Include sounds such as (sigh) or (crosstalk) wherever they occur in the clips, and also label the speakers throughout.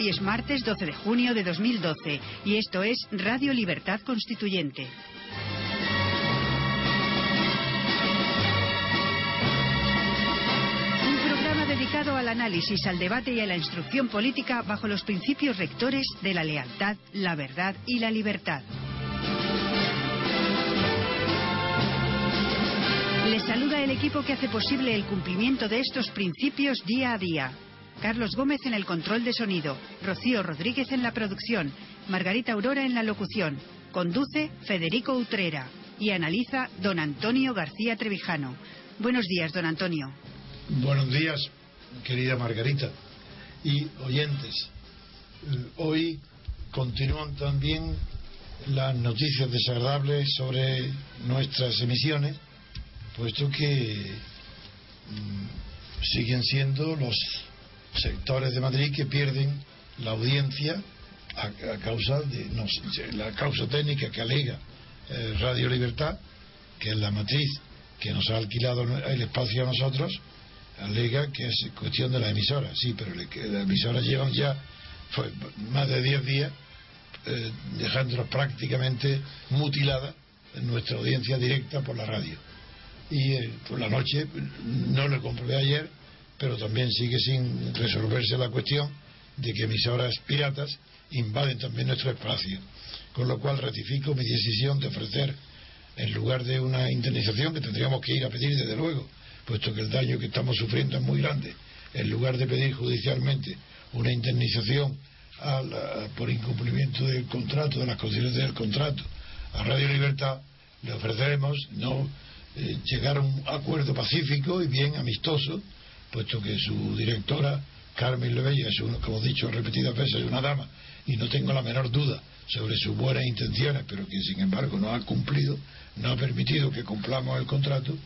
Speaker 1: Hoy es martes 12 de junio de 2012 y esto es Radio Libertad Constituyente. Un programa dedicado al análisis, al debate y a la instrucción política bajo los principios rectores de la lealtad, la verdad y la libertad. Les saluda el equipo que hace posible el cumplimiento de estos principios día a día. Carlos Gómez en el control de sonido, Rocío Rodríguez en la producción, Margarita Aurora en la locución. Conduce Federico Utrera y analiza don Antonio García Trevijano. Buenos días, don Antonio.
Speaker 2: Buenos días, querida Margarita y oyentes. Eh, Hoy continúan también las noticias desagradables sobre nuestras emisiones, puesto que mm, siguen siendo los sectores de Madrid que pierden la audiencia a, causa de no la causa técnica que alega eh, Radio Libertad, que es la matriz que nos ha alquilado el espacio a nosotros, alega que es cuestión de la emisora. Sí, pero las emisoras llevan ya más de 10 días eh, dejándonos prácticamente mutilada en nuestra audiencia directa por la radio. Y eh, por la noche no lo comprobé ayer, pero también sigue sin resolverse la cuestión de que emisoras piratas invaden también nuestro espacio. Con lo cual ratifico mi decisión de ofrecer, en lugar de una indemnización que tendríamos que ir a pedir desde luego, puesto que el daño que estamos sufriendo es muy grande, en lugar de pedir judicialmente una indemnización a la- por incumplimiento del contrato, de las condiciones del contrato, a Radio Libertad, le ofreceremos no eh, llegar a un acuerdo pacífico y bien amistoso, puesto que su directora, Carmen Lebella, es una- como he dicho repetidas veces, es una dama, y no tengo la menor duda sobre sus buenas intenciones, pero que sin embargo no ha cumplido, no ha permitido que cumplamos el contrato,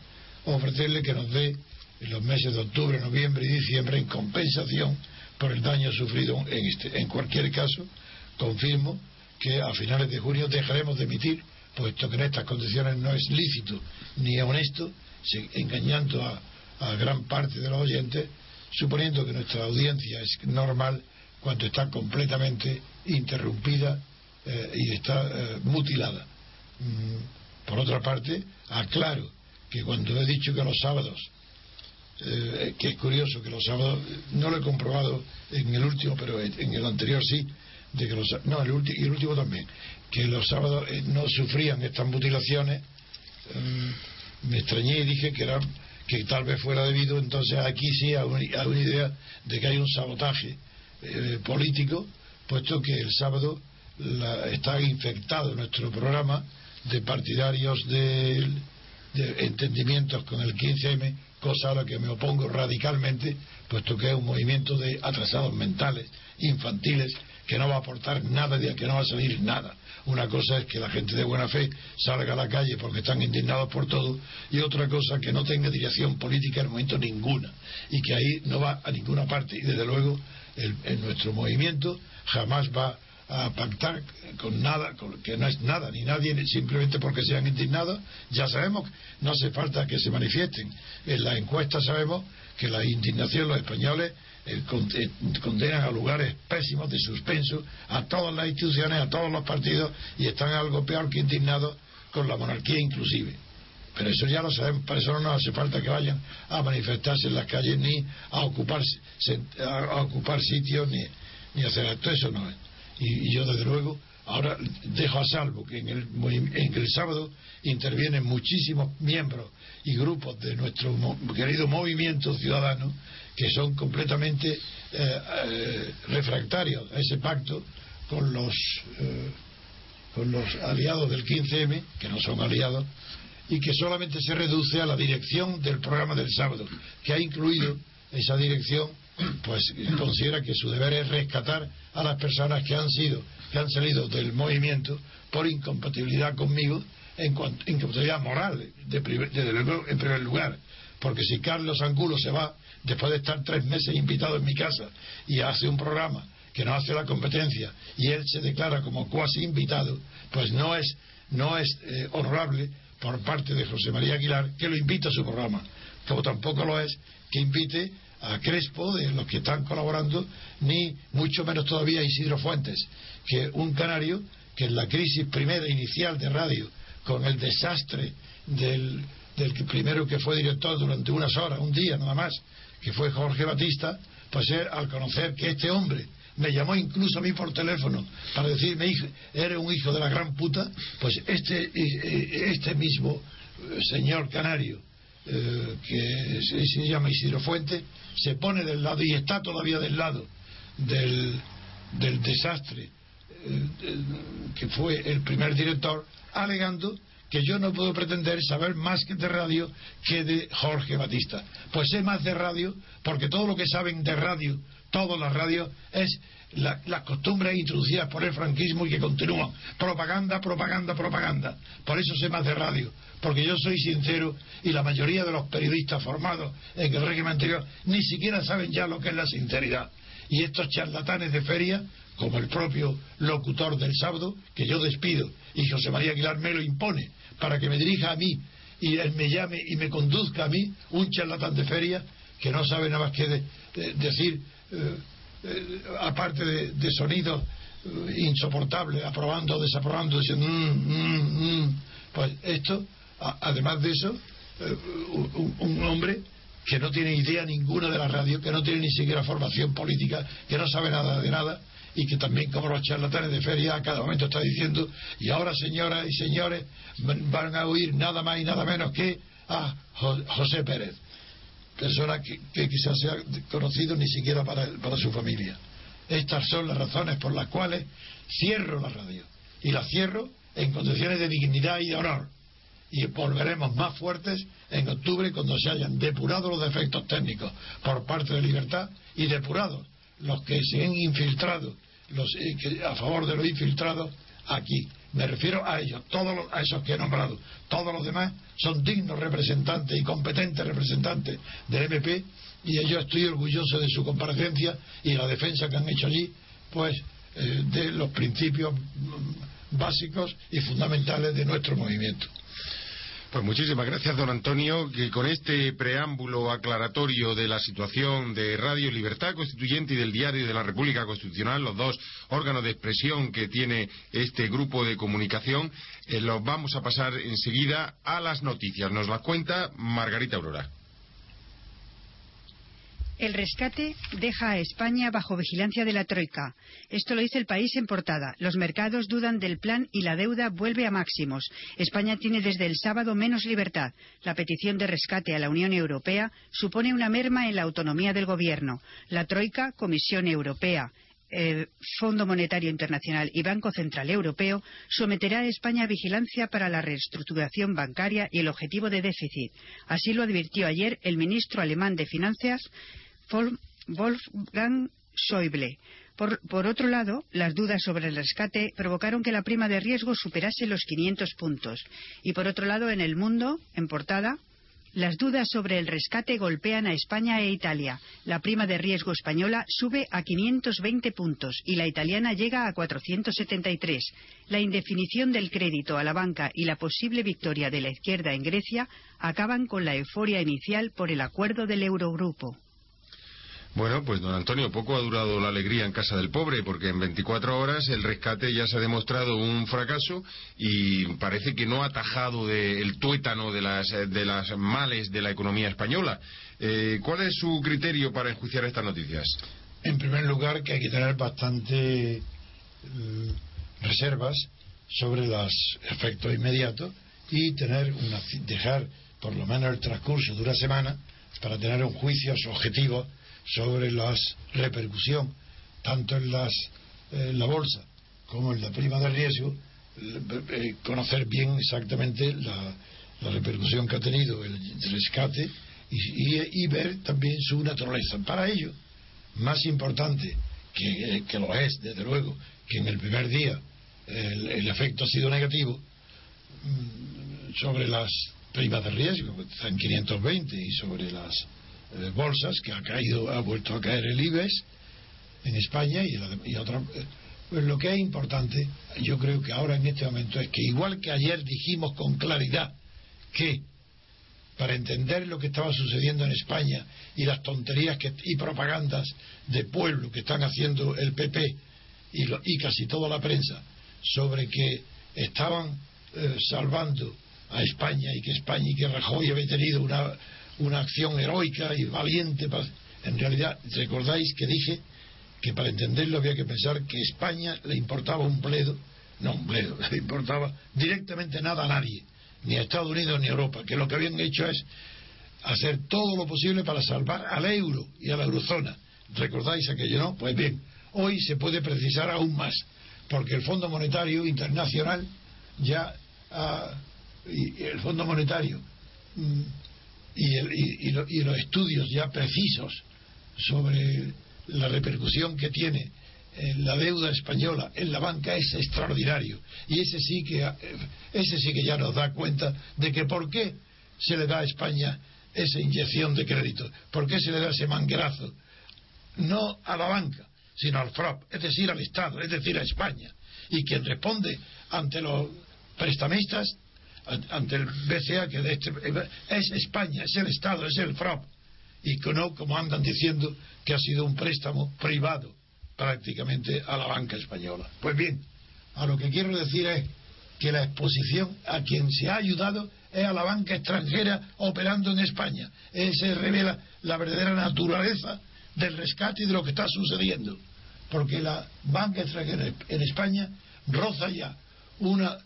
Speaker 2: ofrecerle que nos dé en los meses de octubre, noviembre y diciembre en compensación por el daño sufrido en este. En cualquier caso, confirmo que a finales de junio dejaremos de emitir, puesto que en estas condiciones no es lícito ni honesto, engañando a, a gran parte de los oyentes, suponiendo que nuestra audiencia es normal cuando está completamente interrumpida eh, y está eh, mutilada. Mm, por otra parte, aclaro que cuando he dicho que los sábados eh, que es curioso que los sábados, no lo he comprobado en el último, pero en el anterior sí, de que los, no, el y el último también, que los sábados no sufrían estas mutilaciones, mm, me extrañé y dije que era que tal vez fuera debido entonces aquí sí a una idea de que hay un sabotaje eh, político, puesto que el sábado la- está infectado nuestro programa de partidarios del de entendimientos con el 15M, cosa a la que me opongo radicalmente, puesto que es un movimiento de atrasados mentales, infantiles, que no va a aportar nada, de que no va a salir nada. Una cosa es que la gente de buena fe salga a la calle porque están indignados por todo, y otra cosa que no tenga dirección política en momento ninguna, y que ahí no va a ninguna parte, y desde luego en nuestro movimiento jamás va a pactar con nada, con- que no es nada ni nadie, simplemente porque sean indignados. Ya sabemos, no hace falta que se manifiesten. En las encuestas sabemos que la indignación, los españoles condenan a lugares pésimos de suspenso a todas las instituciones, a todos los partidos y están algo peor que indignados con la monarquía inclusive. Pero eso ya lo sabemos, para eso no hace falta que vayan a manifestarse en las calles ni a ocuparse, a, ocupar sitios ni, ni hacer esto, eso no es. Y, yo desde luego ahora dejo a salvo que en el, en el sábado intervienen muchísimos miembros y grupos de nuestro querido movimiento ciudadano que son completamente eh, eh, refractarios a ese pacto con los eh, con los aliados del 15M, que no son aliados, y que solamente se reduce a la dirección del programa del sábado, que ha incluido esa dirección, pues considera que su deber es rescatar a las personas que han sido, que han salido del movimiento por incompatibilidad conmigo, en cuanto, incompatibilidad moral, de, en primer lugar, porque si Carlos Angulo se va después de estar tres meses invitado en mi casa y hace un programa que no hace la competencia y él se declara como cuasi invitado, pues no es, no es eh, honorable por parte de José María Aguilar que lo invite a su programa, como tampoco lo es que invite a Crespo, de los que están colaborando, ni mucho menos todavía a Isidro Fuentes, que un canario que en la crisis primera inicial de radio, con el desastre del, del primero que fue director durante unas horas, un día nada más, que fue Jorge Batista, pues al conocer que este hombre me llamó incluso a mí por teléfono para decirme, eres un hijo de la gran puta, pues este, este mismo eh, señor canario, eh, que se, llama Isidro Fuente, se pone del lado y está todavía del lado del, del desastre eh, que fue el primer director, alegando que yo no puedo pretender saber más que de radio que de Jorge Batista. Pues sé más de radio porque todo lo que saben de radio, todas las radios, es las costumbres introducidas por el franquismo y que continúan. Propaganda, propaganda, propaganda. Por eso sé más de radio. Porque yo soy sincero y la mayoría de los periodistas formados en el régimen anterior ni siquiera saben ya lo que es la sinceridad. Y estos charlatanes de feria, como el propio locutor del sábado, que yo despido, y José María Aguilar me lo impone, para que me dirija a mí y él me llame y me conduzca a mí, un charlatán de feria que no sabe nada más que decir, eh, eh, aparte de, sonidos eh, insoportables, aprobando, desaprobando, diciendo, mm, mm, mm". pues esto, además de eso, un, hombre que no tiene idea ninguna de la radio, que no tiene ni siquiera formación política, que no sabe nada de nada, y que también como los charlatanes de feria a cada momento está diciendo y ahora señoras y señores van a oír nada más y nada menos que a José Pérez persona que, quizás sea conocido ni siquiera para, para su familia. Estas son las razones por las cuales cierro la radio y la cierro en condiciones de dignidad y de honor y volveremos más fuertes en octubre cuando se hayan depurado los defectos técnicos por parte de Libertad y depurados los que se han infiltrado los, eh, a favor de los infiltrados aquí. Me refiero a ellos, todos a esos que he nombrado. Todos los demás son dignos representantes y competentes representantes del MP y yo estoy orgulloso de su comparecencia y la defensa que han hecho allí, pues, eh, de los principios mm, básicos y fundamentales de nuestro movimiento.
Speaker 3: Pues muchísimas gracias, don Antonio, que con este preámbulo aclaratorio de la situación de Radio Libertad Constituyente y del Diario de la República Constitucional, los dos órganos de expresión que tiene este grupo de comunicación, eh, los vamos a pasar enseguida a las noticias. Nos las cuenta Margarita Aurora.
Speaker 1: El rescate deja a España bajo vigilancia de la Troika. Esto lo dice el país en portada. Los mercados dudan del plan y la deuda vuelve a máximos. España tiene desde el sábado menos libertad. La petición de rescate a la Unión Europea supone una merma en la autonomía del Gobierno. La Troika, Comisión Europea, eh, Fondo Monetario Internacional y Banco Central Europeo someterá a España a vigilancia para la reestructuración bancaria y el objetivo de déficit. Así lo advirtió ayer el ministro alemán de Finanzas Wolfgang Schäuble. Por, otro lado, las dudas sobre el rescate provocaron que la prima de riesgo superase los 500 puntos. Y por otro lado, en el mundo, en portada, las dudas sobre el rescate golpean a España e Italia. La prima de riesgo española sube a 520 puntos y la italiana llega a 473. La indefinición del crédito a la banca y la posible victoria de la izquierda en Grecia acaban con la euforia inicial por el acuerdo del Eurogrupo.
Speaker 3: Bueno, pues don Antonio, poco ha durado la alegría en casa del pobre, porque en 24 horas el rescate ya se ha demostrado un fracaso y parece que no ha atajado el tuétano de las, de las males de la economía española. Eh, ¿Cuál es su criterio para enjuiciar estas noticias?
Speaker 2: En primer lugar, que hay que tener bastante eh, reservas sobre los efectos inmediatos y tener una, dejar por lo menos el transcurso de una semana para tener un juicio objetivo sobre la repercusión tanto en, las, la bolsa como en la prima de riesgo eh, conocer bien exactamente la, repercusión que ha tenido el rescate y, ver también su naturaleza. Para ello, más importante que, que, lo es, desde luego, que en el primer día el, efecto ha sido negativo mm, sobre las primas de riesgo, están en 520, y sobre las eh, bolsas, que ha caído, ha vuelto a caer el IBEX en España y, otra, eh, pues lo que es importante, yo creo que ahora en este momento es que igual que ayer dijimos con claridad que para entender lo que estaba sucediendo en España y las tonterías que, y propagandas de pueblo que están haciendo el PP y, y casi toda la prensa sobre que estaban eh, salvando a España y que España y que Rajoy había tenido una, una acción heroica y valiente. En realidad, recordáis que dije que para entenderlo había que pensar que España le importaba un bledo, no un bledo, (laughs) le importaba directamente nada a nadie, ni a Estados Unidos ni a Europa, que lo que habían hecho es hacer todo lo posible para salvar al euro y a la eurozona. ¿Recordáis aquello, no? Pues bien, hoy se puede precisar aún más, porque el Fondo Monetario Internacional ya y el Fondo Monetario mm, y, y los estudios ya precisos sobre la repercusión que tiene en la deuda española en la banca es extraordinario y ese sí que ese sí que ya nos da cuenta de que por qué se le da a España esa inyección de crédito, por qué se le da ese manguerazo no a la banca, sino al FROP, es decir, al Estado, es decir, a España. Y quien responde ante los prestamistas, ante el BCA, que este, es España, es el Estado, es el FROP y que no como andan diciendo que ha sido un préstamo privado prácticamente a la banca española. Pues bien, a lo que quiero decir es que la exposición a quien se ha ayudado es a la banca extranjera operando en España. Ese revela la verdadera naturaleza del rescate y de lo que está sucediendo. Porque la banca extranjera en España roza ya una,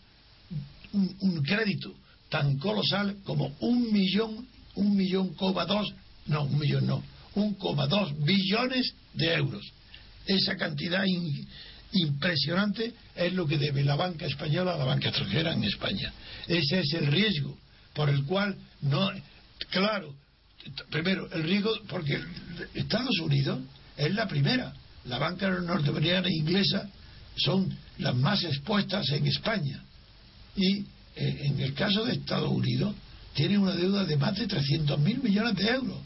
Speaker 2: un, un crédito tan colosal como un millón, un millón coma dos no, un millón no, 1,2 billones de euros. Esa cantidad impresionante es lo que debe la banca española a la banca extranjera en España. Ese es el riesgo por el cual no. Claro, primero, el riesgo, porque Estados Unidos es la primera. La banca norteamericana e inglesa son las más expuestas en España. Y eh, en el caso de Estados Unidos, tiene una deuda de más de 300 mil millones de euros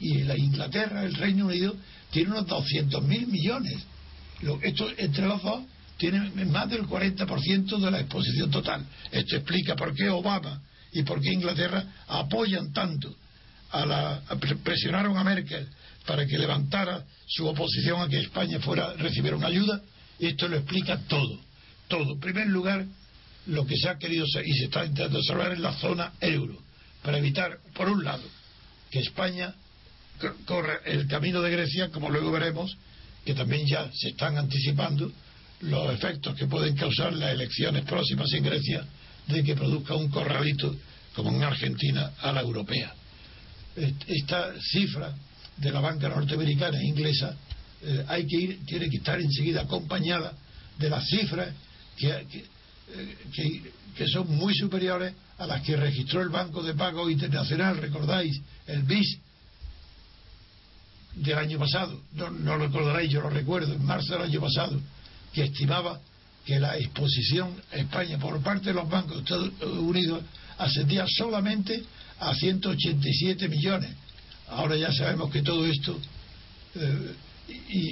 Speaker 2: y, la Inglaterra, el Reino Unido, tiene unos 200 mil millones. esto entre los dos tiene más del 40% de la exposición total. Esto explica por qué Obama y por qué Inglaterra apoyan tanto a la presionaron a Merkel para que levantara su oposición a que España fuera recibiera una ayuda. Y esto lo explica todo, todo. En primer lugar, lo que se ha querido y se está intentando salvar en la zona euro, para evitar, por un lado, que España corre el camino de Grecia, como luego veremos, que también ya se están anticipando los efectos que pueden causar las elecciones próximas en Grecia de que produzca un corralito como en Argentina a la europea. Esta cifra de la banca norteamericana e inglesa eh, hay que ir, tiene que estar enseguida acompañada de las cifras que, eh, que, son muy superiores a las que registró el Banco de Pago Internacional, recordáis, el BIS, del año pasado, no, lo recordaréis, yo lo recuerdo, en marzo del año pasado, que estimaba que la exposición a España por parte de los bancos de Estados Unidos ascendía solamente a 187 millones. Ahora ya sabemos que todo esto, eh,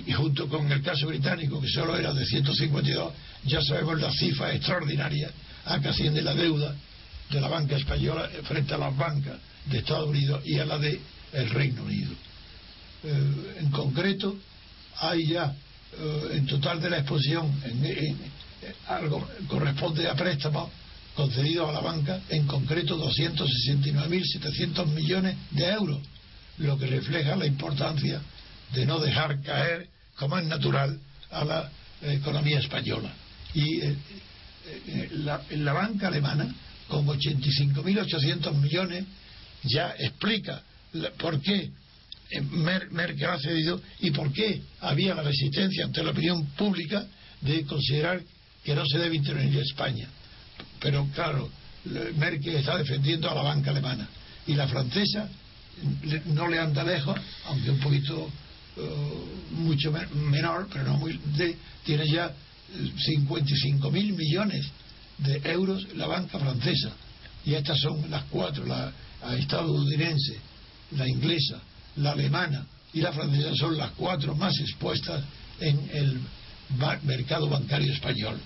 Speaker 2: y, junto con el caso británico, que solo era de 152, ya sabemos la cifra extraordinaria a que asciende la deuda de la banca española frente a las bancas de Estados Unidos y a la de el Reino Unido. Eh, en concreto, hay ya eh, en total de la exposición, corresponde a préstamos concedidos a la banca, en concreto 269.700 millones de euros, lo que refleja la importancia de no dejar caer, como es natural, a la economía española. Y eh, la, la banca alemana, con 85.800 millones, ya explica por qué Merkel ha cedido y por qué había la resistencia ante la opinión pública de considerar que no se debe intervenir España. Pero claro, Merkel está defendiendo a la banca alemana y la francesa no le anda lejos, aunque un poquito uh, mucho menor, pero no muy, de, tiene ya 55 mil millones de euros la banca francesa. Y estas son las cuatro, la, la estadounidense, la inglesa, la alemana y la francesa son las cuatro más expuestas en el mercado bancario español.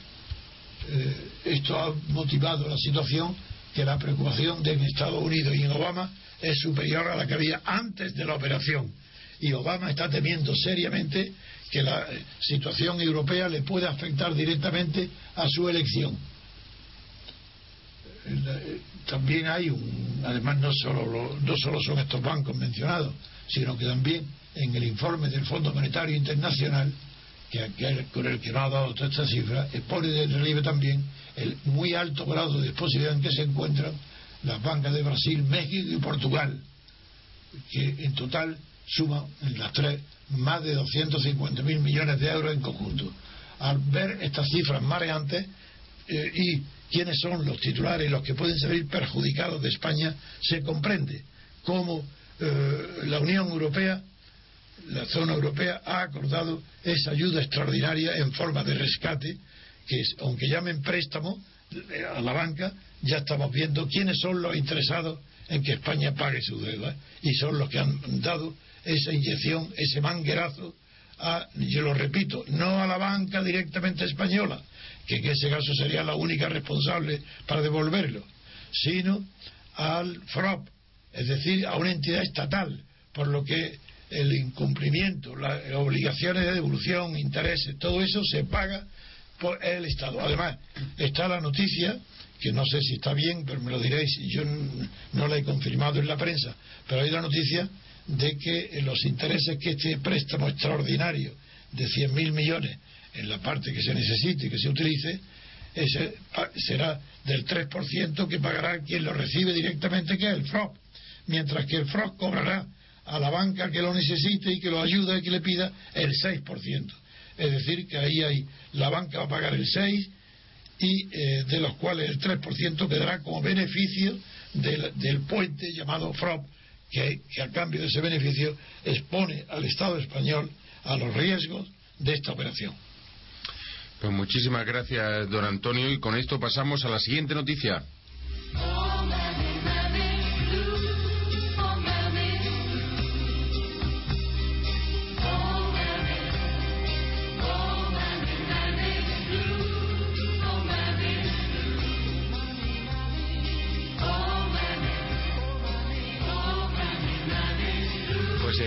Speaker 2: Eh, esto ha motivado la situación que la preocupación de Estados Unidos y en Obama es superior a la que había antes de la operación. Y Obama está temiendo seriamente que la situación europea le pueda afectar directamente a su elección. Eh, también hay un, además no solo, no solo son estos bancos mencionados, sino que también en el informe del Fondo Monetario Internacional que, con el que no ha dado toda esta cifra, pone de relieve también el muy alto grado de exposición en que se encuentran las bancas de Brasil, México y Portugal, que en total suman en las tres más de 250 mil millones de euros en conjunto. Al ver estas cifras mareantes eh, y quiénes son los titulares, los que pueden salir perjudicados de España, se comprende cómo eh, la Unión Europea la zona europea ha acordado esa ayuda extraordinaria en forma de rescate, que es, aunque llamen préstamo eh, a la banca, ya estamos viendo quiénes son los interesados en que España pague su deuda y son los que han dado esa inyección, ese manguerazo a, yo lo repito, no a la banca directamente española, que en ese caso sería la única responsable para devolverlo, sino al FROP, es decir, a una entidad estatal, por lo que el incumplimiento, las obligaciones de devolución, intereses, todo eso se paga por el Estado. Además, está la noticia, que no sé si está bien, pero me lo diréis, yo no la he confirmado en la prensa, pero hay la noticia de que los intereses que este préstamo extraordinario de 100.000 millones en la parte que se necesite y que se utilice, ese será del 3% que pagará quien lo recibe directamente, que es el FROP, mientras que el FROP cobrará a la banca que lo necesite y que lo ayude y que le pida el 6%. Es decir, que ahí hay, la banca va a pagar el 6% y eh, de los cuales el 3% quedará como beneficio del, puente llamado FROP, que, a cambio de ese beneficio expone al Estado español a los riesgos de esta operación.
Speaker 3: Pues muchísimas gracias, don Antonio, y con esto pasamos a la siguiente noticia.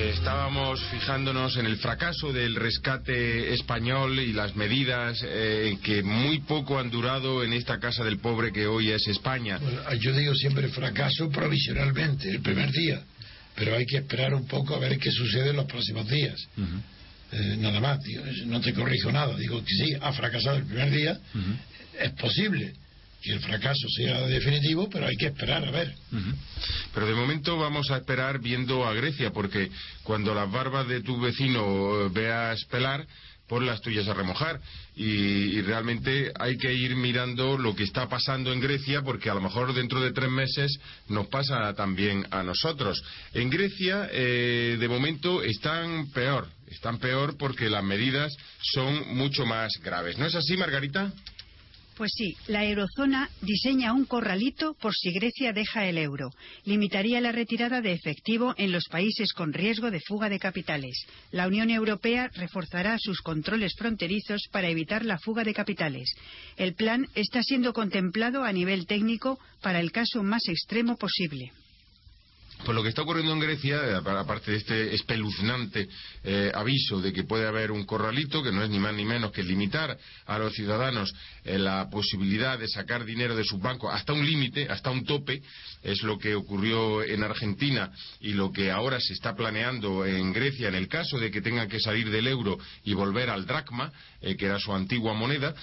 Speaker 3: Estábamos fijándonos en el fracaso del rescate español y las medidas eh, que muy poco han durado en esta casa del pobre que hoy es España.
Speaker 2: yo digo siempre fracaso provisionalmente, el primer día, pero hay que esperar un poco a ver qué sucede en los próximos días. Eh, nada más, no te corrijo nada, digo que sí, ha fracasado el primer día, es posible que el fracaso sea definitivo, pero hay que esperar a ver.
Speaker 3: Pero de momento vamos a esperar viendo a Grecia, porque cuando las barbas de tu vecino eh, veas pelar, pon las tuyas a remojar. Y, realmente hay que ir mirando lo que está pasando en Grecia, porque a lo mejor dentro de tres meses nos pasa también a nosotros. En Grecia, eh, de momento, están peor. Están peor porque las medidas son mucho más graves. ¿No es así, Margarita?
Speaker 1: Pues sí, la eurozona diseña un corralito por si Grecia deja el euro. Limitaría la retirada de efectivo en los países con riesgo de fuga de capitales. La Unión Europea reforzará sus controles fronterizos para evitar la fuga de capitales. El plan está siendo contemplado a nivel técnico para el caso más extremo posible.
Speaker 3: Pues lo que está ocurriendo en Grecia, eh, aparte de este espeluznante eh, aviso de que puede haber un corralito, que no es ni más ni menos que limitar a los ciudadanos eh, la posibilidad de sacar dinero de sus bancos hasta un límite, hasta un tope, es lo que ocurrió en Argentina y lo que ahora se está planeando en Grecia en el caso de que tengan que salir del euro y volver al dracma, que era su antigua moneda.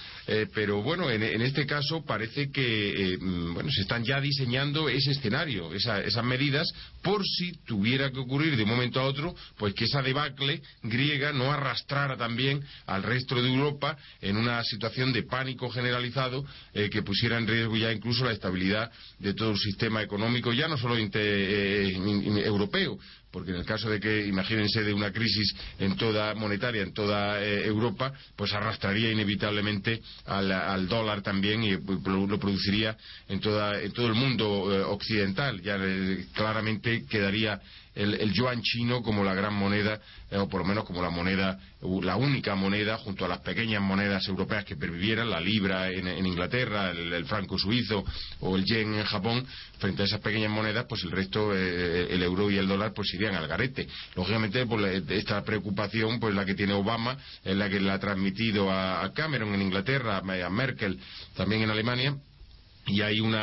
Speaker 3: pero bueno, en, este caso parece que mm, bueno, se están ya diseñando ese escenario, esas medidas por si tuviera que ocurrir de un momento a otro, pues que esa debacle griega no arrastrara también al resto de Europa en una situación de pánico generalizado eh, que pusiera en riesgo ya incluso la estabilidad de todo el sistema económico, ya no solo eh, europeo, porque en el caso de que, imagínense, de una crisis en toda monetaria, en toda eh, Europa, pues arrastraría inevitablemente al, dólar también y pues, lo, produciría en, toda, en todo el mundo eh, occidental. Ya eh, claramente quedaría el, yuan chino como la gran moneda, eh, o por lo menos como la moneda, la única moneda, junto a las pequeñas monedas europeas que pervivieran, la libra en, Inglaterra, el, franco suizo o el yen en Japón, frente a esas pequeñas monedas, pues el resto, eh, el euro y el dólar, pues irían al garete. Lógicamente, pues, esta preocupación, pues la que tiene Obama, es la que le ha transmitido a Cameron en Inglaterra, a Merkel también en Alemania, y hay un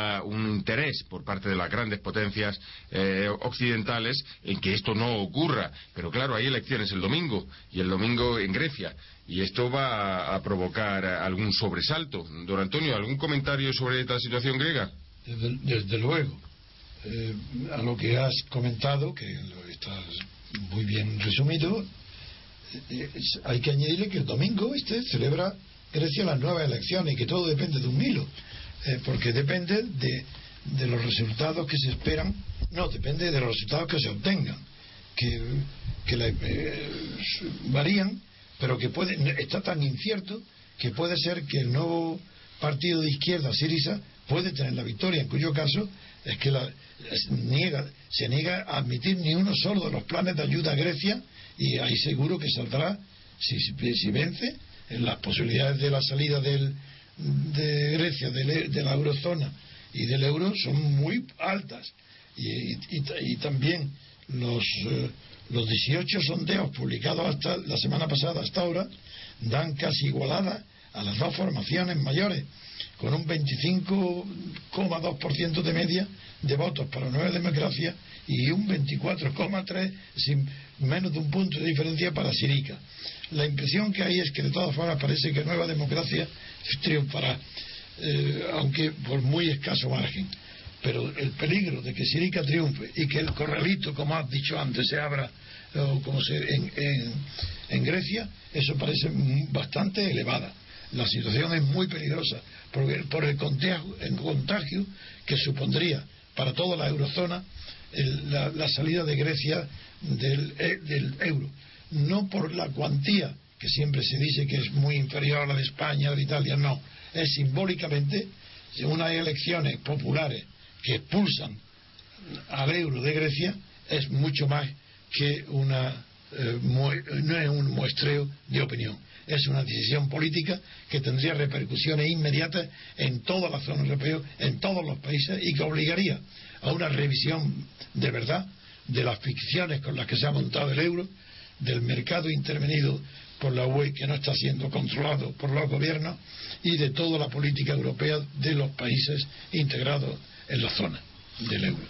Speaker 3: interés por parte de las grandes potencias eh, occidentales en que esto no ocurra. Pero claro, hay elecciones el domingo y el domingo en Grecia. Y esto va a, provocar algún sobresalto. Don Antonio, ¿algún comentario sobre esta situación griega?
Speaker 2: Desde, luego. Eh, a lo que has comentado, que está muy bien resumido, eh, hay que añadirle que el domingo este celebra Grecia las nuevas elecciones y que todo depende de un hilo. Eh, porque depende de, de, los resultados que se esperan, no, depende de los resultados que se obtengan, que, que eh, varían, pero que puede, está tan incierto que puede ser que el nuevo partido de izquierda, Sirisa, puede tener la victoria, en cuyo caso es que la, niega, se niega a admitir ni uno solo de los planes de ayuda a Grecia y ahí seguro que saldrá, si, si vence, en las posibilidades de la salida del, de Grecia, de, la eurozona y del euro son muy altas. Y, también los, eh, los 18 sondeos publicados hasta la semana pasada hasta ahora dan casi igualada a las dos formaciones mayores, con un 25,2% de media de votos para Nueva Democracia y un 24,3% sin menos de un punto de diferencia para Sirica. La impresión que hay es que de todas formas parece que Nueva Democracia triunfará, eh, aunque por muy escaso margen. Pero el peligro de que Sirica triunfe y que el corralito, como has dicho antes, se abra como se, en, en, Grecia, eso parece bastante elevada. La situación es muy peligrosa por el contagio, el contagio que supondría para toda la eurozona la, salida de Grecia del, eh, del euro. No por la cuantía que siempre se dice que es muy inferior a la de España o de Italia, no, es simbólicamente unas elecciones populares que expulsan al euro de Grecia es mucho más que una eh, no es un muestreo de opinión. Es una decisión política que tendría repercusiones inmediatas en toda la zona europea, en todos los países y que obligaría a una revisión de verdad de las ficciones con las que se ha montado el euro, del mercado intervenido por la UE que no está siendo controlado por los gobiernos y de toda la política europea de los países integrados en la zona del euro.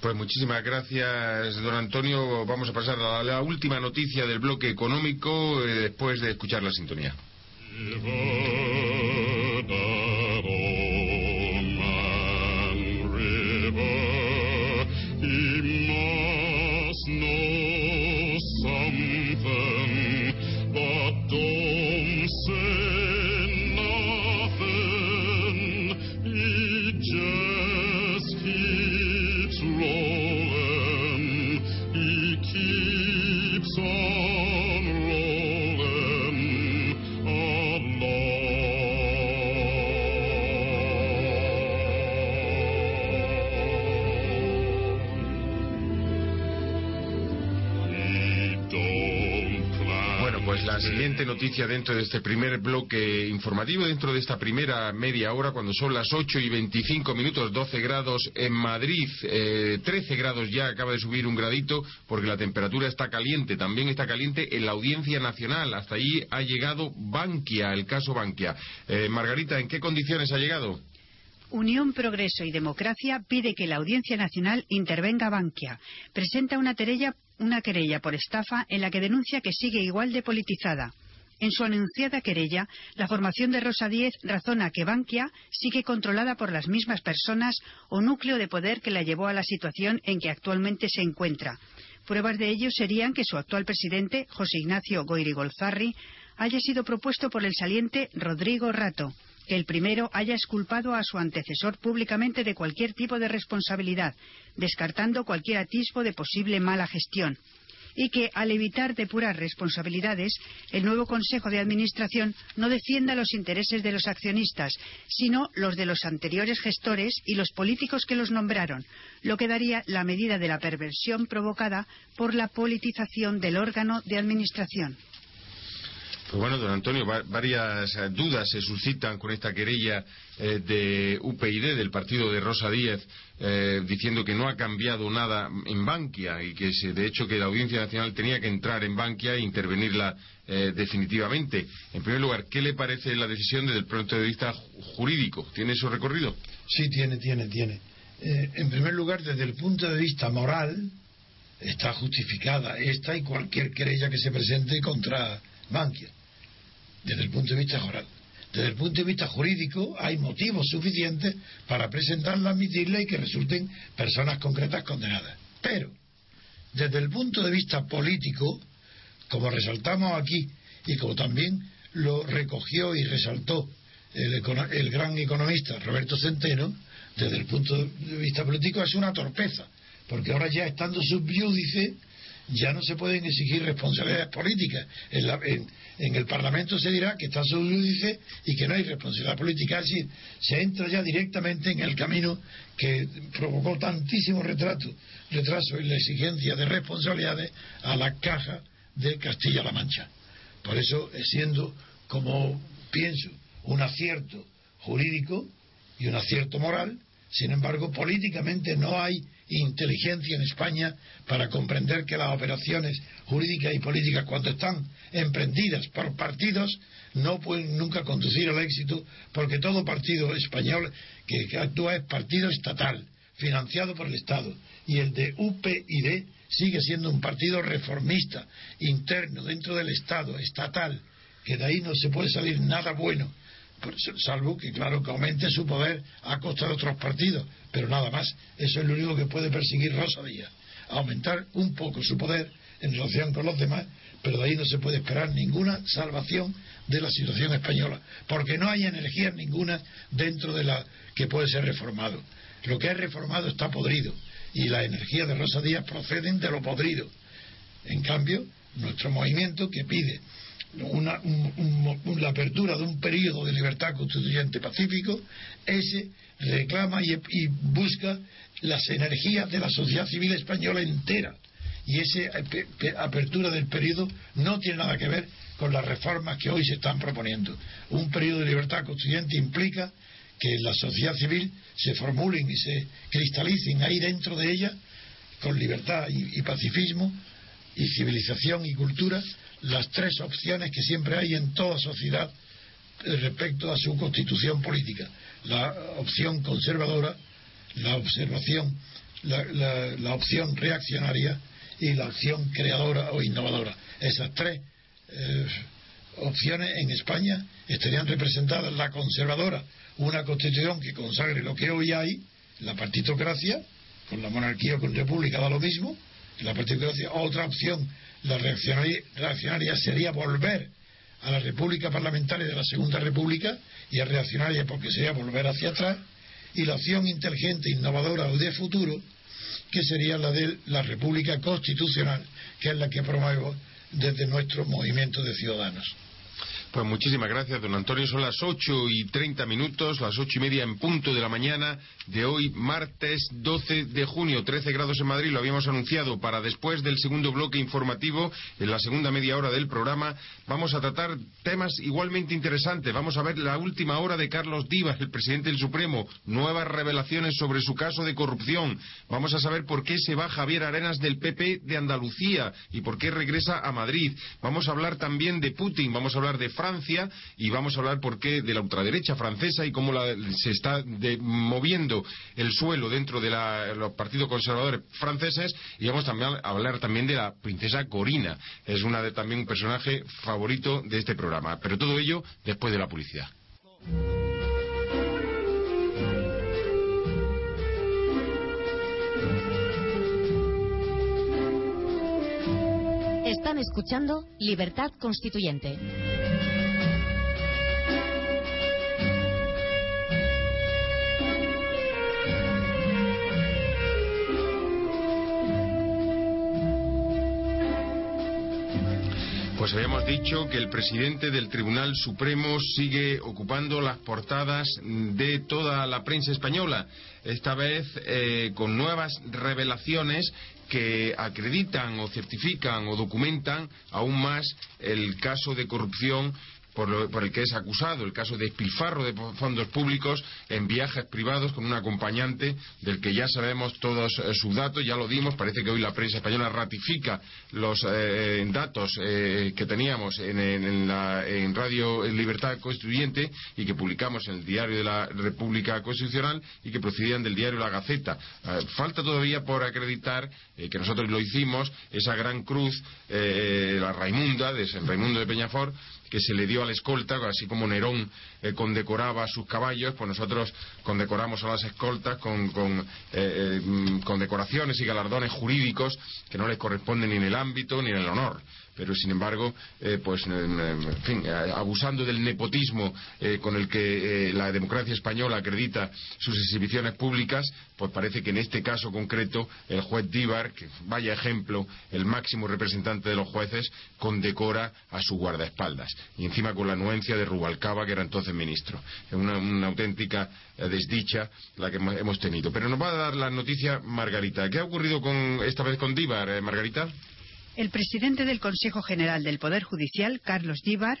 Speaker 3: Pues muchísimas gracias, don Antonio. Vamos a pasar a la última noticia del bloque económico eh, después de escuchar la sintonía. Noticia dentro de este primer bloque informativo, dentro de esta primera media hora, cuando son las 8 y 25 minutos, 12 grados en Madrid, 13 eh, grados ya, acaba de subir un gradito, porque la temperatura está caliente. También está caliente en la Audiencia Nacional. Hasta allí ha llegado Bankia, el caso Bankia. Eh, Margarita, ¿en qué condiciones ha llegado?
Speaker 1: Unión, Progreso y Democracia pide que la Audiencia Nacional intervenga Bankia. Presenta una querella, una querella por estafa en la que denuncia que sigue igual de politizada. En su anunciada querella, la formación de Rosa Díez razona que Bankia sigue controlada por las mismas personas o núcleo de poder que la llevó a la situación en que actualmente se encuentra. Pruebas de ello serían que su actual presidente, José Ignacio Goiri Golzarri, haya sido propuesto por el saliente Rodrigo Rato, que el primero haya exculpado a su antecesor públicamente de cualquier tipo de responsabilidad, descartando cualquier atisbo de posible mala gestión y que, al evitar depurar responsabilidades, el nuevo Consejo de Administración no defienda los intereses de los accionistas, sino los de los anteriores gestores y los políticos que los nombraron, lo que daría la medida de la perversión provocada por la politización del órgano de administración.
Speaker 3: Pues bueno, don Antonio, varias eh, dudas se suscitan con esta querella eh, de UPyD, del partido de Rosa Díez, eh, diciendo que no ha cambiado nada en Bankia y que, de hecho, que la Audiencia Nacional tenía que entrar en Bankia e intervenirla definitivamente. En primer lugar, ¿qué le parece la decisión desde el punto de vista jurídico? ¿Tiene su recorrido?
Speaker 2: Sí, tiene, tiene, tiene. en primer lugar, desde el punto de vista moral, está justificada esta y cualquier querella que se presente contra Bankia desde el punto de vista moral. Desde el punto de vista jurídico hay motivos suficientes para presentarla, admitirla y que resulten personas concretas condenadas. Pero, desde el punto de vista político, como resaltamos aquí y como también lo recogió y resaltó el, gran economista Roberto Centeno, desde el punto de vista político es una torpeza, porque ahora ya estando subyúdice ya no se pueden exigir responsabilidades políticas. En, el Parlamento se dirá que está índice y que no hay responsabilidad política. Es decir, se entra ya directamente en el camino que provocó tantísimo retraso, retraso en la exigencia de responsabilidades a la caja de Castilla-La Mancha. Por eso, siendo, como pienso, un acierto jurídico y un acierto moral, sin embargo, políticamente no hay inteligencia en España para comprender que las operaciones jurídicas y políticas, cuando están emprendidas por partidos, no pueden nunca conducir al éxito, porque todo partido español que actúa es partido estatal, financiado por el Estado, y el de UPyD sigue siendo un partido reformista, interno, dentro del Estado, estatal, que de ahí no se puede salir nada bueno salvo que, claro, que aumente su poder a costa de otros partidos, pero nada más. Eso es lo único que puede perseguir Rosa Díaz, aumentar un poco su poder en relación con los demás, pero de ahí no se puede esperar ninguna salvación de la situación española, porque no hay energía ninguna dentro de la que puede ser reformado. Lo que es reformado está podrido y la energía de Rosa Díaz proceden de lo podrido. En cambio, nuestro movimiento que pide una, la apertura de un periodo de libertad constituyente pacífico, ese reclama y, busca las energías de la sociedad civil española entera. Y esa apertura del periodo no tiene nada que ver con las reformas que hoy se están proponiendo. Un periodo de libertad constituyente implica que la sociedad civil se formulen y se cristalicen ahí dentro de ella, con libertad y pacifismo, y civilización y cultura, las tres opciones que siempre hay en toda sociedad respecto a su constitución política. La opción conservadora, la observación, la, opción reaccionaria y la opción creadora o innovadora. Esas tres eh, opciones en España estarían representadas la conservadora, una constitución que consagre lo que hoy hay, la partitocracia, con la monarquía o con república da lo mismo, la partitocracia, otra opción la reaccionaria, sería volver a la República Parlamentaria de la Segunda República y a reaccionaria porque sería volver hacia atrás y la opción inteligente, innovadora o de futuro que sería la de la República Constitucional que es la que promuevo desde nuestro movimiento de ciudadanos.
Speaker 3: Pues muchísimas gracias, don Antonio. Son las ocho y treinta minutos, las ocho y media en punto de la mañana de hoy, martes 12 de junio, 13 grados en Madrid. Lo habíamos anunciado para después del segundo bloque informativo, en la segunda media hora del programa. Vamos a tratar temas igualmente interesantes. Vamos a ver la última hora de Carlos Divas, el presidente del Supremo. Nuevas revelaciones sobre su caso de corrupción. Vamos a saber por qué se va Javier Arenas del PP de Andalucía y por qué regresa a Madrid. Vamos a hablar también de Putin. Vamos a hablar de Francia y vamos a hablar por qué de la ultraderecha francesa y cómo se está moviendo el suelo dentro de los partidos conservadores franceses y vamos también a hablar también de la princesa Corina. Es una de, también un personaje favorito de este programa. Pero todo ello después de la publicidad.
Speaker 4: Están escuchando Libertad Constituyente.
Speaker 3: Pues habíamos dicho que el presidente del Tribunal Supremo sigue ocupando las portadas de toda la prensa española, esta vez eh, con nuevas revelaciones que acreditan o certifican o documentan aún más el caso de corrupción por, el que es acusado, el caso de despilfarro de fondos públicos en viajes privados con un acompañante del que ya sabemos todos eh, sus datos, ya lo dimos, parece que hoy la prensa española ratifica los eh, datos eh, que teníamos en, Radio Libertad Constituyente y que publicamos en el Diario de la República Constitucional y que procedían del diario La Gaceta. falta todavía por acreditar, que nosotros lo hicimos, esa gran cruz, la Raimunda, de San Raimundo de Peñafort, que se le dio a la escolta, así como Nerón eh, condecoraba a sus caballos, pues nosotros condecoramos a las escoltas con, con, eh, eh, decoraciones y galardones jurídicos que no les corresponden ni en el ámbito ni en el honor pero sin embargo, eh, pues, en fin, eh, abusando del nepotismo eh, con el que la democracia española acredita sus exhibiciones públicas, pues parece que en este caso concreto el juez Díbar, que vaya ejemplo, el máximo representante de los jueces, condecora a su guardaespaldas. Y encima con la anuencia de Rubalcaba, que era entonces ministro. Es una, una auténtica desdicha la que hemos tenido. Pero nos va a dar la noticia Margarita. ¿Qué ha ocurrido con, esta vez con Díbar, Margarita?
Speaker 1: El presidente del Consejo General del Poder Judicial, Carlos Díbar,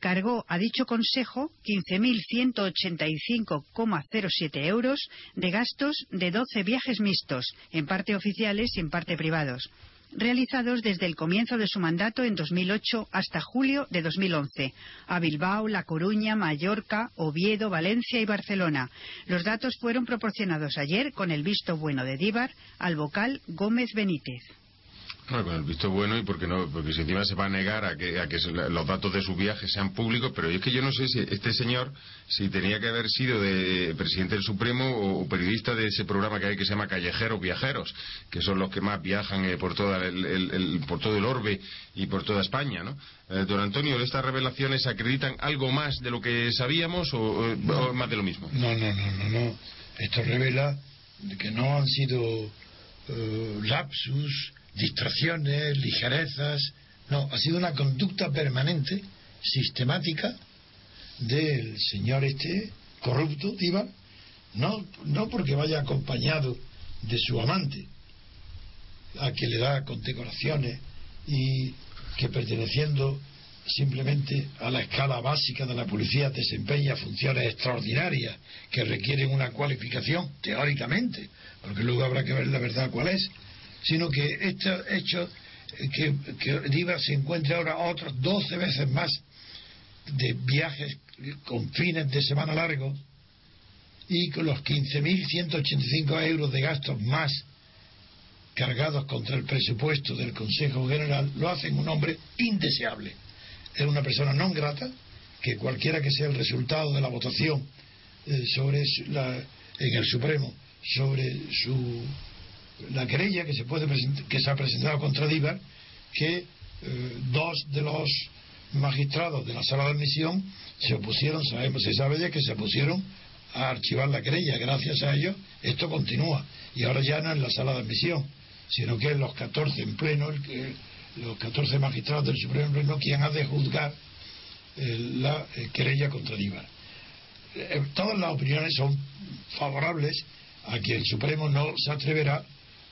Speaker 1: cargó a dicho Consejo 15.185,07 euros de gastos de 12 viajes mixtos, en parte oficiales y en parte privados, realizados desde el comienzo de su mandato en 2008 hasta julio de 2011, a Bilbao, La Coruña, Mallorca, Oviedo, Valencia y Barcelona. Los datos fueron proporcionados ayer con el visto bueno de Díbar al vocal Gómez Benítez.
Speaker 3: No, con el visto bueno y porque no, porque si encima se va a negar a que, a que los datos de su viaje sean públicos, pero es que yo no sé si este señor, si tenía que haber sido de presidente del Supremo o, periodista de ese programa que hay que se llama Callejeros Viajeros, que son los que más viajan eh, por, toda el, por todo el orbe y por toda España, ¿no? Eh, don Antonio, ¿estas revelaciones acreditan algo más de lo que sabíamos o, más de lo mismo?
Speaker 2: No, no, no, no, no. Esto revela que no han sido eh, lapsus distracciones, ligerezas. No, ha sido una conducta permanente, sistemática, del señor este corrupto, Diva, no, no porque vaya acompañado de su amante, a que le da condecoraciones y que perteneciendo simplemente a la escala básica de la policía desempeña funciones extraordinarias que requieren una cualificación teóricamente, porque luego habrá que ver la verdad cuál es sino que este hecho que, que se encuentre ahora otros 12 veces más de viajes con fines de semana largos y con los 15.185 euros de gastos más cargados contra el presupuesto del Consejo General, lo hacen un hombre indeseable. Es una persona no grata que cualquiera que sea el resultado de la votación eh, sobre la, en el Supremo sobre su la querella que se puede que se ha presentado contra Díbar que eh, dos de los magistrados de la sala de admisión se opusieron, sabemos, se sabe ya que se opusieron a archivar la querella. Gracias a ellos esto continúa. Y ahora ya no en la sala de admisión, sino que en los 14 en pleno, los 14 magistrados del Supremo en pleno, quien ha de juzgar eh, la eh, querella contra Díbar. todas las opiniones son favorables a que el Supremo no se atreverá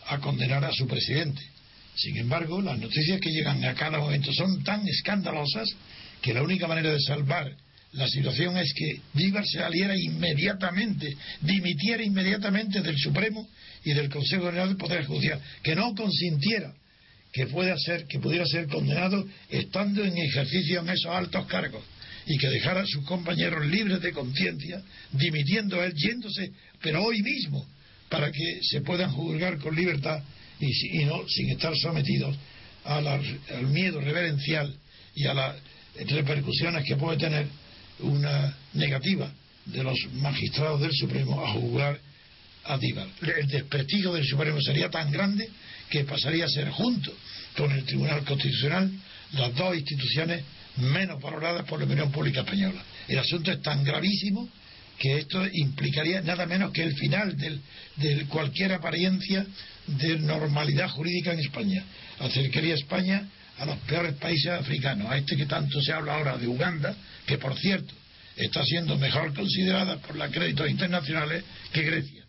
Speaker 2: a condenar a su presidente. Sin embargo, las noticias que llegan a cada momento son tan escandalosas que la única manera de salvar la situación es que Díbar se aliera inmediatamente, dimitiera inmediatamente del Supremo y del Consejo General del Poder Judicial, que no consintiera que pueda ser, que pudiera ser condenado estando en ejercicio en esos altos cargos y que dejara a sus compañeros libres de conciencia, dimitiendo él, yéndose, pero hoy mismo, para que se puedan juzgar con libertad y, no sin estar sometidos al miedo reverencial y a las repercusiones que puede tener una negativa de los magistrados del Supremo a juzgar a Díbar. El desprestigio del Supremo sería tan grande que pasaría a ser junto con el Tribunal Constitucional las dos instituciones menos valoradas por la opinión pública española. El asunto es tan gravísimo que esto implicaría nada menos que el final de cualquier apariencia de normalidad jurídica en España. Acercaría España a los peores países africanos, a este que tanto se habla ahora de Uganda, que por cierto está siendo mejor considerada por los créditos internacionales que Grecia.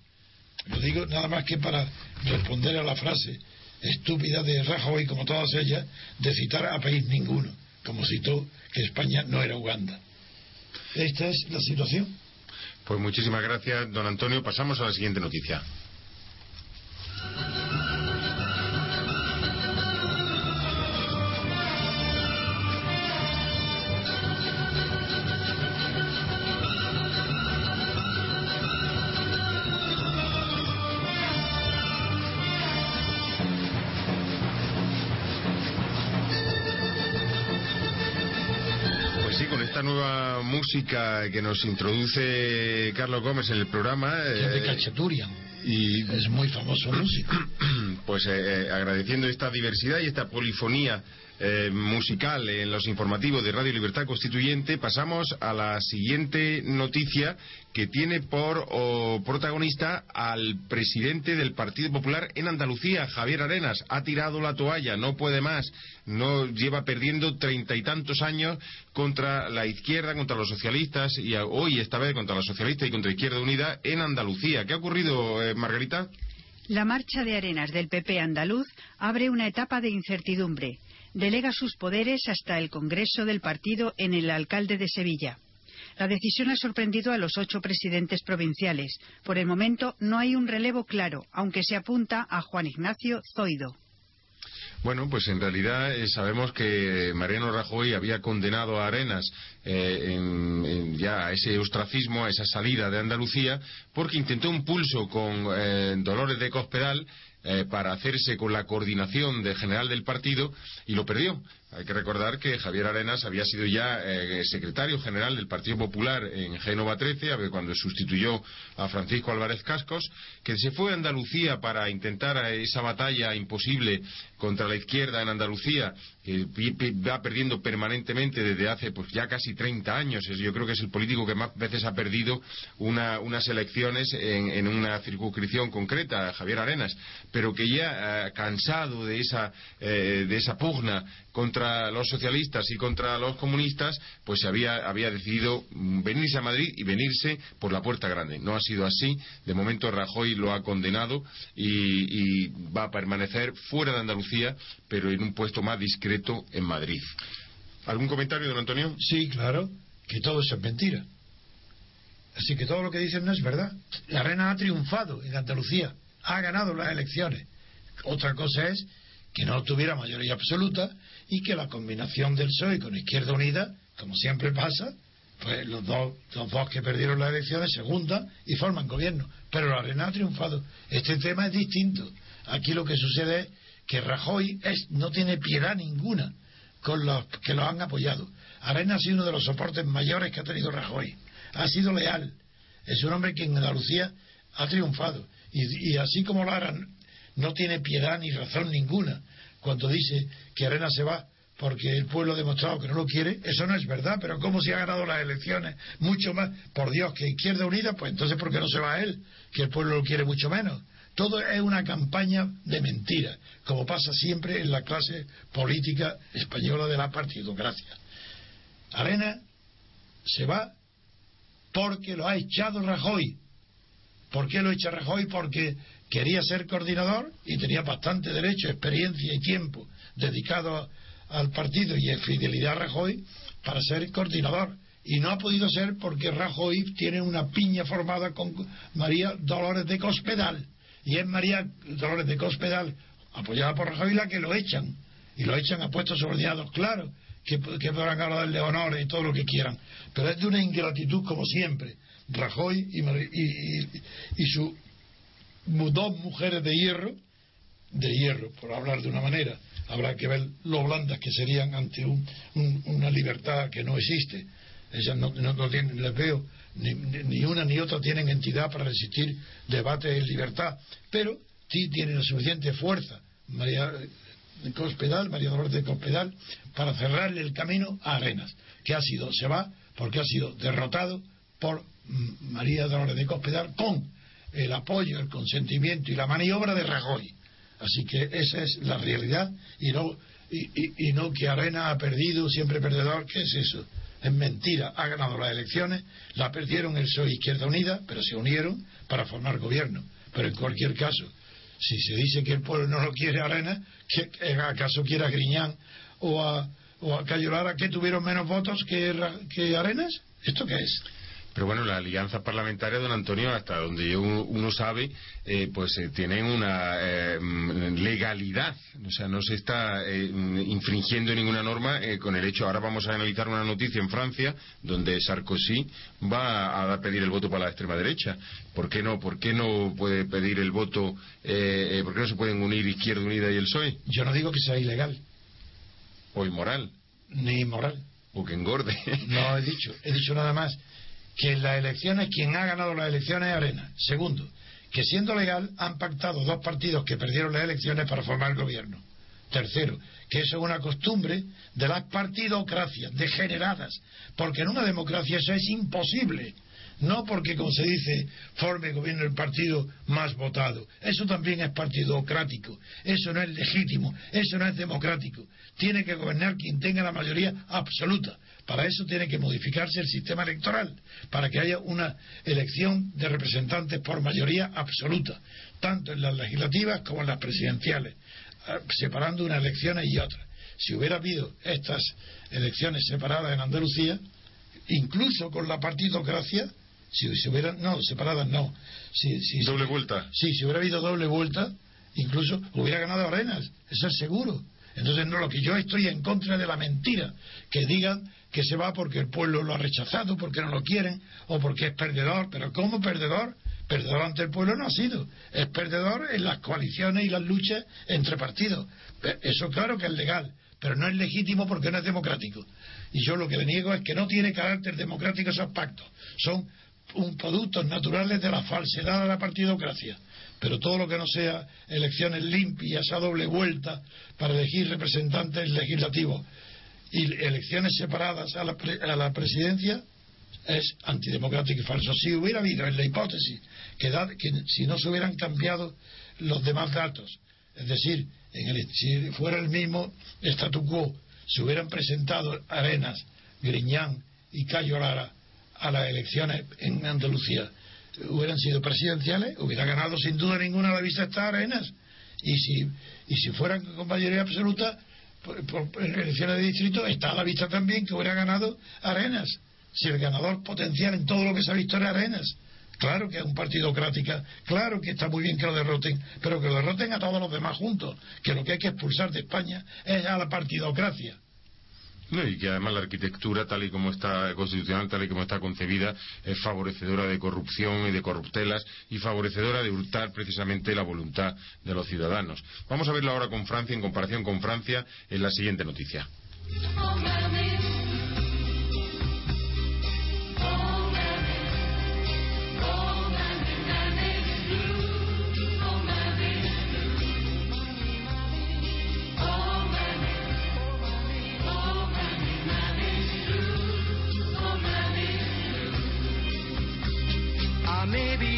Speaker 2: Lo digo nada más que para responder a la frase estúpida de Rajoy, como todas ellas, de citar a país ninguno, como citó que España no era Uganda. Esta es la situación.
Speaker 3: Pues muchísimas gracias, don Antonio. Pasamos a la siguiente noticia. Música que nos introduce Carlos Gómez en el programa.
Speaker 2: es de Cachaturian. Y es muy famoso músico. (clears throat)
Speaker 3: Pues eh, eh, agradeciendo esta diversidad y esta polifonía eh, musical en los informativos de Radio Libertad Constituyente, pasamos a la siguiente noticia que tiene por protagonista al presidente del Partido Popular en Andalucía, Javier Arenas. Ha tirado la toalla, no puede más, no lleva perdiendo treinta y tantos años contra la izquierda, contra los socialistas y hoy esta vez contra los socialistas y contra Izquierda Unida en Andalucía. ¿Qué ha ocurrido, eh, Margarita?
Speaker 1: La marcha de Arenas del PP andaluz abre una etapa de incertidumbre delega sus poderes hasta el Congreso del partido en el alcalde de Sevilla. La decisión ha sorprendido a los ocho presidentes provinciales. Por el momento no hay un relevo claro, aunque se apunta a Juan Ignacio Zoido.
Speaker 3: Bueno, pues en realidad eh, sabemos que Mariano Rajoy había condenado a Arenas eh, ya a ese ostracismo, a esa salida de Andalucía, porque intentó un pulso con eh, Dolores de Cospedal eh, para hacerse con la coordinación de general del partido y lo perdió. Hay que recordar que Javier Arenas había sido ya eh, secretario general del Partido Popular en Génova 13, cuando sustituyó a Francisco Álvarez Cascos, que se fue a Andalucía para intentar esa batalla imposible contra la izquierda en Andalucía, que va perdiendo permanentemente desde hace pues ya casi 30 años. Yo creo que es el político que más veces ha perdido unas elecciones en, una circunscripción concreta, Javier Arenas, pero que ya cansado de esa, eh, de esa pugna contra los socialistas y contra los comunistas, pues había, había decidido venirse a Madrid y venirse por la puerta grande. No ha sido así. De momento Rajoy lo ha condenado y, y va a permanecer fuera de Andalucía, pero en un puesto más discreto en Madrid. ¿Algún comentario, don Antonio?
Speaker 2: Sí, claro, que todo eso es mentira. Así que todo lo que dicen no es verdad. La reina ha triunfado en Andalucía, ha ganado las elecciones. Otra cosa es que no tuviera mayoría absoluta y que la combinación del PSOE con Izquierda Unida, como siempre pasa, pues los dos, los dos que perdieron las elecciones se juntan y forman gobierno. Pero la arena ha triunfado. Este tema es distinto. Aquí lo que sucede es que Rajoy es, no tiene piedad ninguna con los que lo han apoyado. Arena ha sido uno de los soportes mayores que ha tenido Rajoy. Ha sido leal. Es un hombre que en Andalucía ha triunfado. Y, así como Lara no tiene piedad ni razón ninguna cuando dice que Arena se va porque el pueblo ha demostrado que no lo quiere, eso no es verdad, pero ¿cómo se ha ganado las elecciones? Mucho más, por Dios, que Izquierda Unida, pues entonces ¿por qué no se va a él? Que el pueblo lo quiere mucho menos. Todo es una campaña de mentira, como pasa siempre en la clase política española de la partidocracia. Arena se va porque lo ha echado Rajoy. ¿Por qué lo echa Rajoy? Porque quería ser coordinador y tenía bastante derecho, experiencia y tiempo dedicado al partido y en fidelidad a Rajoy para ser coordinador. Y no ha podido ser porque Rajoy tiene una piña formada con María Dolores de Cospedal. Y es María Dolores de Cospedal, apoyada por Rajoy, la que lo echan. Y lo echan a puestos subordinados. Claro que, podrán hablar de honores y todo lo que quieran, pero es de una ingratitud como siempre. Rajoy y, y, y, sus dos mujeres de hierro, de hierro, por hablar de una manera, habrá que ver lo blandas que serían ante una libertad que no existe. Ellas no, no, tienen, les veo, ni, ni, una ni otra tienen entidad para resistir debate en libertad, pero sí tienen la suficiente fuerza. María Cospedal, María Dolores de Cospedal, para cerrarle el camino a Arenas, que ha sido, se va, porque ha sido derrotado por mm, María Dolores de Cospedal con el apoyo, el consentimiento y la maniobra de Rajoy. Así que esa es la realidad y no, y, no que Arena ha perdido, siempre perdedor, ¿qué es eso? Es mentira, ha ganado las elecciones, la perdieron el PSOE Izquierda Unida, pero se unieron para formar gobierno. Pero en cualquier caso, si se dice que el pueblo no lo quiere Arena, ¿acaso quiere a Griñán o a, o a que tuvieron menos votos que, que Arenas? ¿Esto qué es?
Speaker 3: Pero bueno, la alianza parlamentaria, don Antonio, hasta donde uno sabe, eh, pues eh, tienen una eh, legalidad. O sea, no se está infringiendo ninguna norma con el hecho. Ahora vamos a analizar una noticia en Francia donde Sarkozy va a pedir el voto para la extrema derecha. ¿Por qué no? ¿Por qué no puede pedir el voto? ¿Por qué no se pueden unir Izquierda Unida y el PSOE?
Speaker 2: Yo no digo que sea ilegal.
Speaker 3: O inmoral.
Speaker 2: Ni inmoral.
Speaker 3: O que engorde.
Speaker 2: No (laughs) he dicho. He dicho nada más que en las elecciones quien ha ganado las elecciones es Arena. Segundo, que siendo legal han pactado dos partidos que perdieron las elecciones para formar el gobierno. Tercero, que eso es una costumbre de las partidocracias degeneradas, porque en una democracia eso es imposible. No porque, como se dice, forme gobierno el partido más votado. Eso también es partidocrático. Eso no es legítimo. Eso no es democrático. Tiene que gobernar quien tenga la mayoría absoluta. Para eso tiene que modificarse el sistema electoral, para que haya una elección de representantes por mayoría absoluta, tanto en las legislativas como en las presidenciales, ah, separando unas elecciones y otras. Si hubiera habido estas elecciones separadas en Andalucía, incluso con la partidocracia, si se hubieran, no, separadas no.
Speaker 3: Si, doble vuelta.
Speaker 2: Sí, si hubiera habido doble vuelta, incluso hubiera ganado Arenas, eso es seguro. Entonces, no, lo que yo estoy en contra de la mentira, que digan que se va porque el pueblo lo ha rechazado, porque no lo quieren, o porque es perdedor. Pero ¿cómo perdedor? Perdedor ante el pueblo no ha sido. Es perdedor en las coaliciones y las luchas entre partidos. Eso claro que es legal, pero no es legítimo porque no es democrático. Y yo lo que le niego es que no tiene carácter democrático esos pactos. Son un productos naturales de la falsedad de la partidocracia. Pero todo lo que no sea elecciones limpias a doble vuelta para elegir representantes legislativos y elecciones separadas a la, a la presidencia es antidemocrático y falso. Si hubiera habido en la hipótesis que, que si no se hubieran cambiado los demás datos, es decir, en el, si fuera el mismo statu quo, se hubieran presentado Arenas, Griñán y Cayo Lara a las elecciones en Andalucía, hubieran sido presidenciales, hubiera ganado sin duda ninguna la vista Arenas. Y si, y si fueran con mayoría absoluta, por, elecciones de distrito, está a la vista también que hubiera ganado Arenas. Si el ganador potencial en todo lo que se ha visto era Arenas. Claro que es un partidocrática, claro que está muy bien que lo derroten, pero que lo derroten a todos los demás juntos, que lo que hay que expulsar de España es a la partidocracia.
Speaker 3: No, y que además la arquitectura tal y como está constitucional, tal y como está concebida, es favorecedora de corrupción y de corruptelas y favorecedora de hurtar precisamente la voluntad de los ciudadanos. Vamos a verlo ahora con Francia, en comparación con Francia, en la siguiente noticia. maybe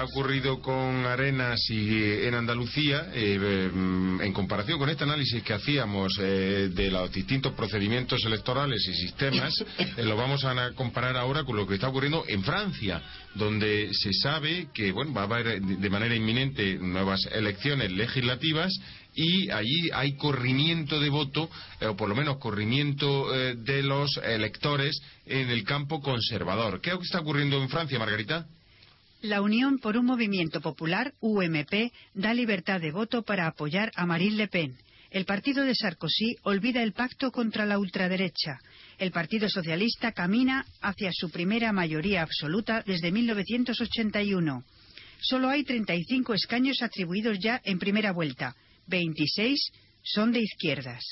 Speaker 3: ha ocurrido con Arenas y eh, en Andalucía, eh, mm, en comparación con este análisis que hacíamos eh, de los distintos procedimientos electorales y sistemas, (laughs) lo vamos a comparar ahora con lo que está ocurriendo en Francia, donde se sabe que bueno va a haber de manera inminente nuevas elecciones legislativas y allí hay corrimiento de voto, o por lo menos corrimiento de los electores en el campo conservador. ¿Qué está ocurriendo en Francia, Margarita?
Speaker 1: La Unión por un Movimiento Popular, UMP, da libertad de voto para apoyar a Marine Le Pen. El partido de Sarkozy olvida el pacto contra la ultraderecha. El Partido Socialista camina hacia su primera mayoría absoluta desde 1981. Solo hay 35 escaños atribuidos ya en primera vuelta. 26 son de izquierdas.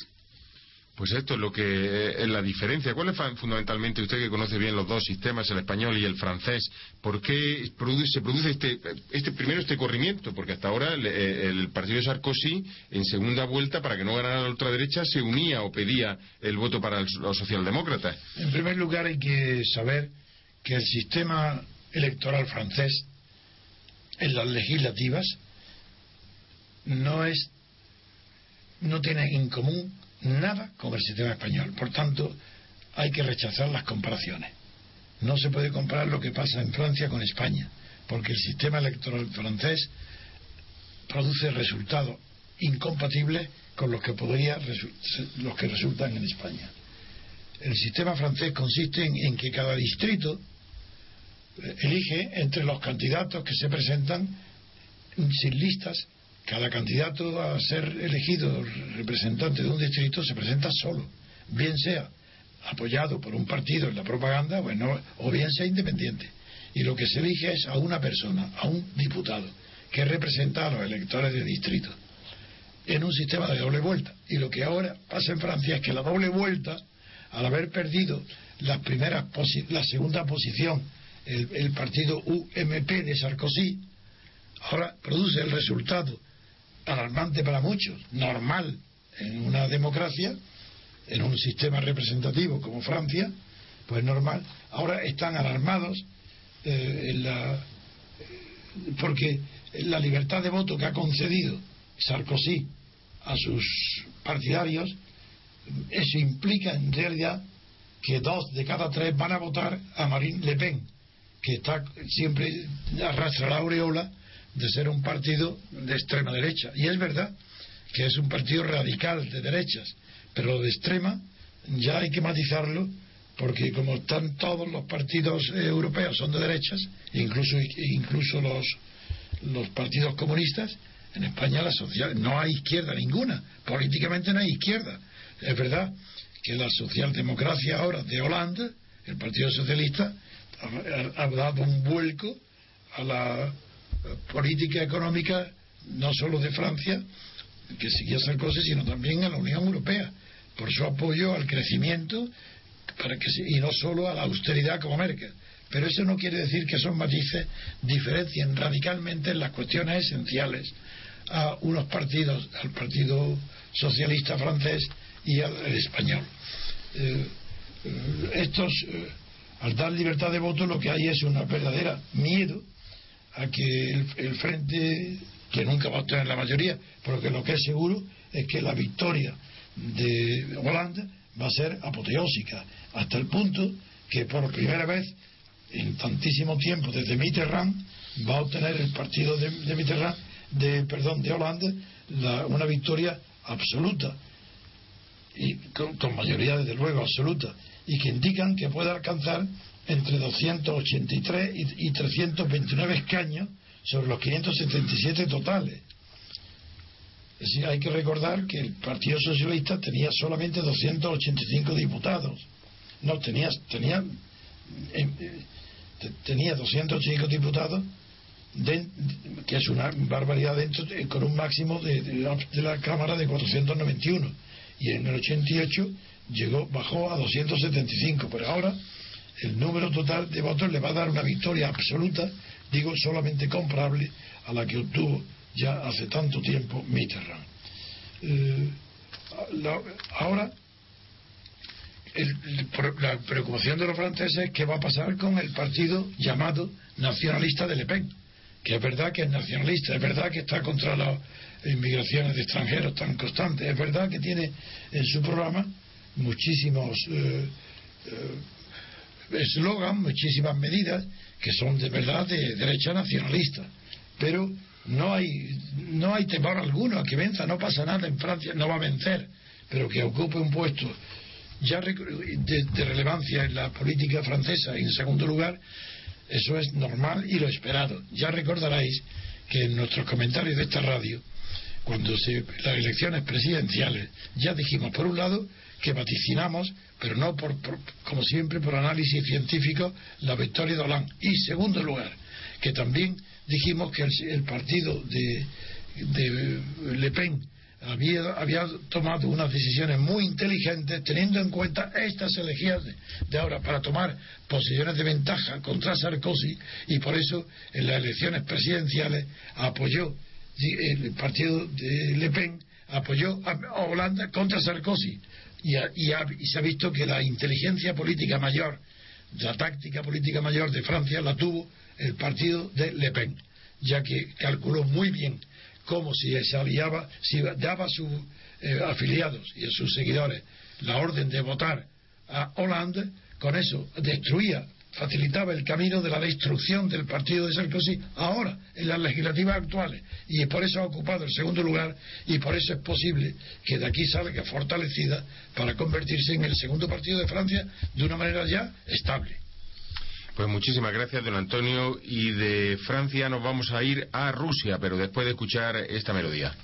Speaker 3: Pues esto es lo que es la diferencia. ¿Cuál es fundamentalmente, usted que conoce bien los dos sistemas, el español y el francés, por qué se produce este, este, primero este corrimiento? Porque hasta ahora el, partido de Sarkozy, en segunda vuelta, para que no ganara la ultraderecha, se unía o pedía el voto para los socialdemócratas.
Speaker 2: En primer lugar, hay que saber que el sistema electoral francés en las legislativas no es no tiene en común nada con el sistema español. Por tanto, hay que rechazar las comparaciones. No se puede comparar lo que pasa en Francia con España, porque el sistema electoral francés produce resultados incompatibles con los que podría los que resultan en España. El sistema francés consiste en que cada distrito eh, elige entre los candidatos que se presentan sin listas cada candidato a ser elegido representante de un distrito se presenta solo, bien sea apoyado por un partido en la propaganda, bueno, o bien sea independiente. Y lo que se elige es a una persona, a un diputado, que representa a los electores de distrito, en un sistema de doble vuelta. Y lo que ahora pasa en Francia es que la doble vuelta, al haber perdido la, primera la segunda posición, el partido UMP de Sarkozy, ahora produce el resultado alarmante para muchos, normal en una democracia, en un sistema representativo como Francia, pues normal. Ahora están alarmados eh, la, porque la libertad de voto que ha concedido Sarkozy a sus partidarios, eso implica en realidad que dos de cada tres van a votar a Marine Le Pen, que está siempre arrastra la aureola de ser un partido de extrema derecha. Y es verdad que es un partido radical de derechas, pero lo de extrema ya hay que matizarlo porque como están todos los partidos europeos son de derechas, incluso incluso los los partidos comunistas, en España la social no hay izquierda ninguna, políticamente no hay izquierda. Es verdad que la socialdemocracia ahora de Holanda, el Partido Socialista, ha dado un vuelco a la política económica no solo de Francia, que seguía cosas sino también a la Unión Europea, por su apoyo al crecimiento para que, y no solo a la austeridad como Merkel. Pero eso no quiere decir que esos matices diferencien radicalmente en las cuestiones esenciales a unos partidos, al Partido Socialista francés y al español. Eh, eh, estos, eh, al dar libertad de voto, lo que hay es una verdadera miedo a que el, frente, que nunca va a obtener la mayoría, pero que lo que es seguro es que la victoria de Holanda va a ser apoteósica, hasta el punto que por primera vez en tantísimo tiempo desde Mitterrand va a obtener el partido de, Mitterrand, de perdón, de Holanda, una victoria absoluta. Y con, con, mayoría desde luego absoluta. Y que indican que puede alcanzar entre 283 y, 329 escaños sobre los 577 totales. Es decir, hay que recordar que el Partido Socialista tenía solamente 285 diputados. No, tenía, tenía, eh, tenía 285 diputados, que es una barbaridad dentro, con un máximo de, de, la Cámara de 491. Y en el 88 llegó, bajó a 275, pero ahora el número total de votos le va a dar una victoria absoluta, digo solamente comparable a la que obtuvo ya hace tanto tiempo Mitterrand. Eh, ahora, la preocupación de los franceses es qué va a pasar con el partido llamado nacionalista de Le Pen, que es verdad que es nacionalista, es verdad que está contra las inmigraciones de extranjeros tan constantes, es verdad que tiene en su programa muchísimos eh, eh, eslogan, muchísimas medidas que son de verdad de derecha nacionalista. Pero no hay, no hay temor alguno a que venza, no pasa nada en Francia, no va a vencer, pero que ocupe un puesto ya de, relevancia en la política francesa en segundo lugar, eso es normal y lo esperado. Ya recordaréis que en nuestros comentarios de esta radio, cuando se las elecciones presidenciales, ya dijimos, por un lado, que vaticinamos, pero no por, como siempre por análisis científico, la victoria de Hollande. Y segundo lugar, que también dijimos que el, partido de, de, Le Pen había, había, tomado unas decisiones muy inteligentes teniendo en cuenta estas elecciones de ahora para tomar posiciones de ventaja contra Sarkozy y por eso en las elecciones presidenciales apoyó el partido de Le Pen apoyó a Holanda contra Sarkozy y, se ha visto que la inteligencia política mayor, la táctica política mayor de Francia la tuvo el partido de Le Pen, ya que calculó muy bien cómo si se si daba a sus eh, afiliados y a sus seguidores la orden de votar a Hollande, con eso destruía facilitaba el camino de la destrucción del partido de Sarkozy ahora, en las legislativas actuales. Y por eso ha ocupado el segundo lugar y por eso es posible que de aquí salga fortalecida para convertirse en el segundo partido de Francia de una manera ya estable.
Speaker 3: Pues muchísimas gracias, don Antonio. Y de Francia nos vamos a ir a Rusia, pero después de escuchar esta melodía.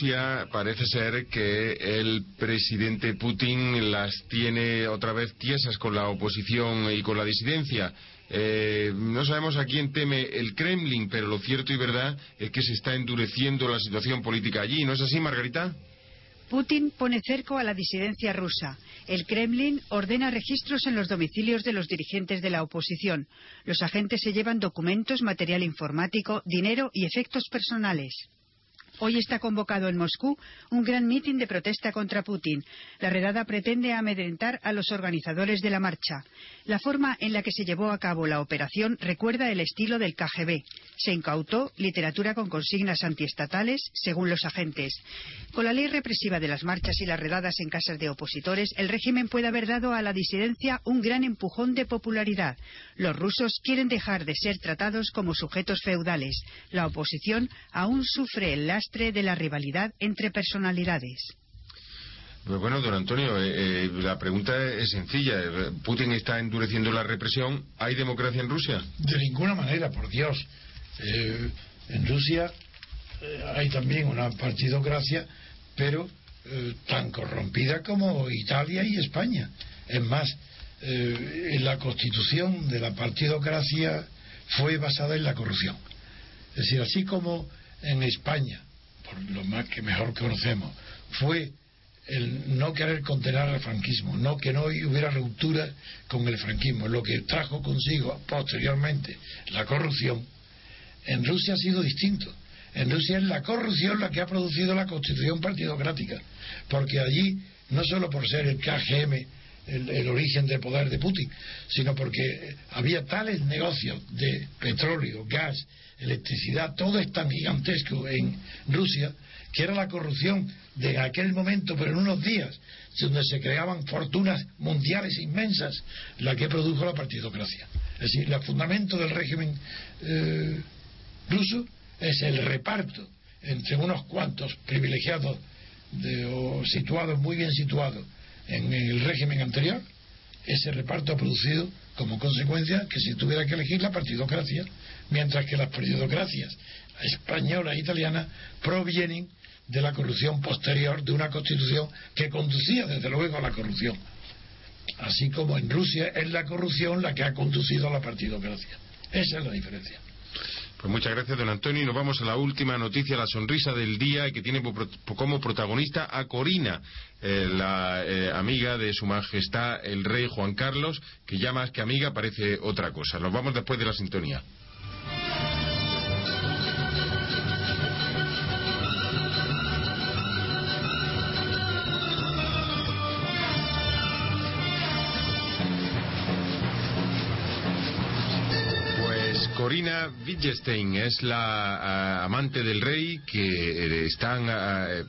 Speaker 3: Rusia parece ser que el presidente Putin las tiene otra vez tiesas con la oposición y con la disidencia. Eh, no sabemos a quién teme el Kremlin, pero lo cierto y verdad es que se está endureciendo la situación política allí. ¿No es así, Margarita?
Speaker 1: Putin pone cerco a la disidencia rusa. El Kremlin ordena registros en los domicilios de los dirigentes de la oposición. Los agentes se llevan documentos, material informático, dinero y efectos personales. Hoy está convocado en Moscú un gran mitin de protesta contra Putin. La redada pretende amedrentar a los organizadores de la marcha. La forma en la que se llevó a cabo la operación recuerda el estilo del KGB. Se incautó literatura con consignas antiestatales, según los agentes. Con la ley represiva de las marchas y las redadas en casas de opositores, el régimen puede haber dado a la disidencia un gran empujón de popularidad. Los rusos quieren dejar de ser tratados como sujetos feudales. La oposición aún sufre el lastre de la rivalidad entre personalidades.
Speaker 3: Pues bueno, don Antonio, eh, eh, la pregunta es sencilla. ¿Putin está endureciendo la represión? ¿Hay democracia en Rusia?
Speaker 2: De ninguna manera, por Dios. Eh, en Rusia hay también una partidocracia, pero tan corrompida como Italia y España. Es más, en la constitución de la partidocracia fue basada en la corrupción. Es decir, así como en España por lo más que mejor conocemos, fue el no querer condenar al franquismo, no que no hubiera ruptura con el franquismo, lo que trajo consigo posteriormente la corrupción, en Rusia ha sido distinto. En Rusia es la corrupción la que ha producido la constitución partidocrática, porque allí, no solo por ser el KGM el, origen del poder de Putin, sino porque había tales negocios de petróleo, gas electricidad, todo es tan gigantesco en Rusia, que era la corrupción de aquel momento, pero en unos días, donde se creaban fortunas mundiales inmensas, la que produjo la partidocracia. Es decir, el fundamento del régimen eh, ruso es el reparto entre unos cuantos privilegiados o situados, muy bien situados en el régimen anterior, ese reparto ha producido como consecuencia que si tuviera que elegir la partidocracia, mientras que las partidocracias española e italiana provienen de la corrupción posterior de una constitución que conducía desde luego a la corrupción. Así como en Rusia es la corrupción la que ha conducido a la partidocracia. Esa es la diferencia.
Speaker 3: Pues muchas gracias, don Antonio. Y nos vamos a la última noticia, la sonrisa del día, que tiene como protagonista a Corina, eh, la eh, amiga de su majestad el rey Juan Carlos, que ya más que amiga parece otra cosa. Nos vamos después de la sintonía. Wittgenstein es la amante del rey que están,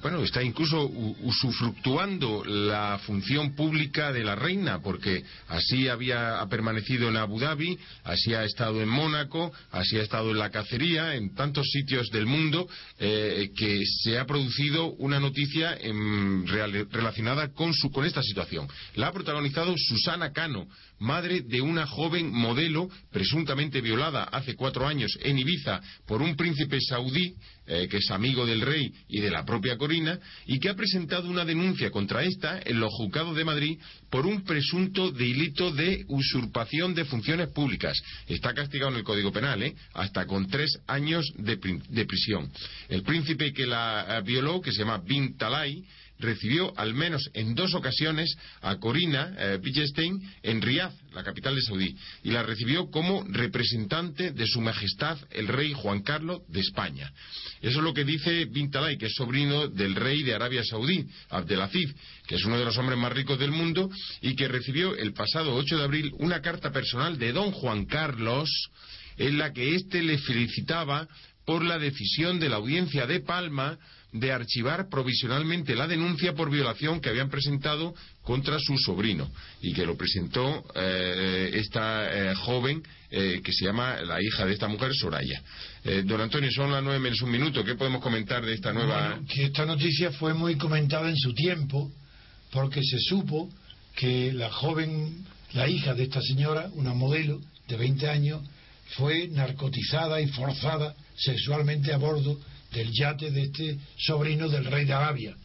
Speaker 3: bueno, está incluso usufructuando la función pública de la reina, porque así había ha permanecido en Abu Dhabi, así ha estado en Mónaco, así ha estado en la cacería, en tantos sitios del mundo, que se ha producido una noticia relacionada con, su, con esta situación. La ha protagonizado Susana Cano, madre de una joven modelo presuntamente violada hace cuatro años en Ibiza por un príncipe saudí eh, que es amigo del rey y de la propia Corina y que ha presentado una denuncia contra esta en los juzgados de Madrid por un presunto delito de usurpación de funciones públicas. Está castigado en el Código Penal, ¿eh? hasta con tres años de, de prisión. El príncipe que la eh, violó, que se llama Bin Talai, recibió al menos en dos ocasiones a Corina eh, en Riyadh, la capital de Saudí, y la recibió como representante de su majestad el rey Juan Carlos de España. Eso es lo que dice Bin Talai, que es sobrino del rey de Arabia Saudí, Abdelaziz, que es uno de los hombres más ricos del mundo y que recibió el pasado 8 de abril una carta personal de don Juan Carlos en la que éste le felicitaba por la decisión de la audiencia de Palma de archivar provisionalmente la denuncia por violación que habían presentado contra su sobrino y que lo presentó eh, esta eh, joven eh, que se llama la hija de esta mujer, Soraya. don Antonio, son las nueve menos un minuto. ¿Qué podemos comentar de esta nueva.?
Speaker 2: que esta noticia fue muy comentada en su tiempo porque se supo que la joven, la hija de esta señora, una modelo de 20 años, fue narcotizada y forzada sexualmente a bordo del yate de este sobrino del rey de Arabia.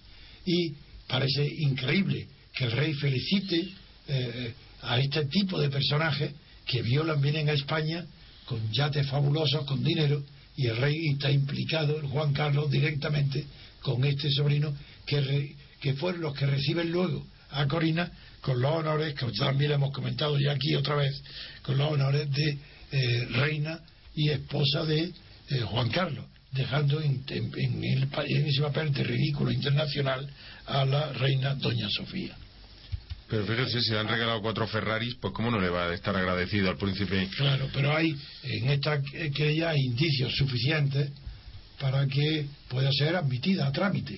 Speaker 2: Y parece increíble que el rey felicite eh, a este tipo de personajes que violan, vienen a España con yates fabulosos, con dinero, y el rey está implicado, Juan Carlos, directamente con este sobrino, que, que fueron los que reciben luego a Corina con los honores, que también hemos comentado ya aquí otra vez, con los honores de eh, reina y esposa de eh, Juan Carlos dejando en, ese papel de ridículo internacional a la reina Doña Sofía.
Speaker 3: Pero fíjese, si le han regalado cuatro Ferraris, pues cómo no le va a estar agradecido al príncipe.
Speaker 2: Claro, pero hay en esta que hay indicios suficientes para que pueda ser admitida a trámite.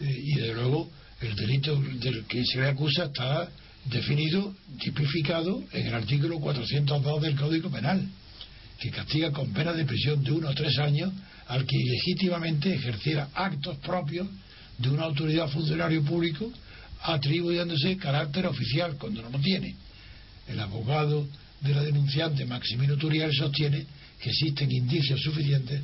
Speaker 2: Eh, y de luego el delito del que se le acusa está definido, tipificado en el artículo 402 del Código Penal, que castiga con pena de prisión de uno o tres años al que ilegítimamente ejerciera actos propios de una autoridad funcionario público atribuyéndose carácter oficial cuando no lo tiene. El abogado de la denunciante, Maximino Turiel, sostiene que existen indicios suficientes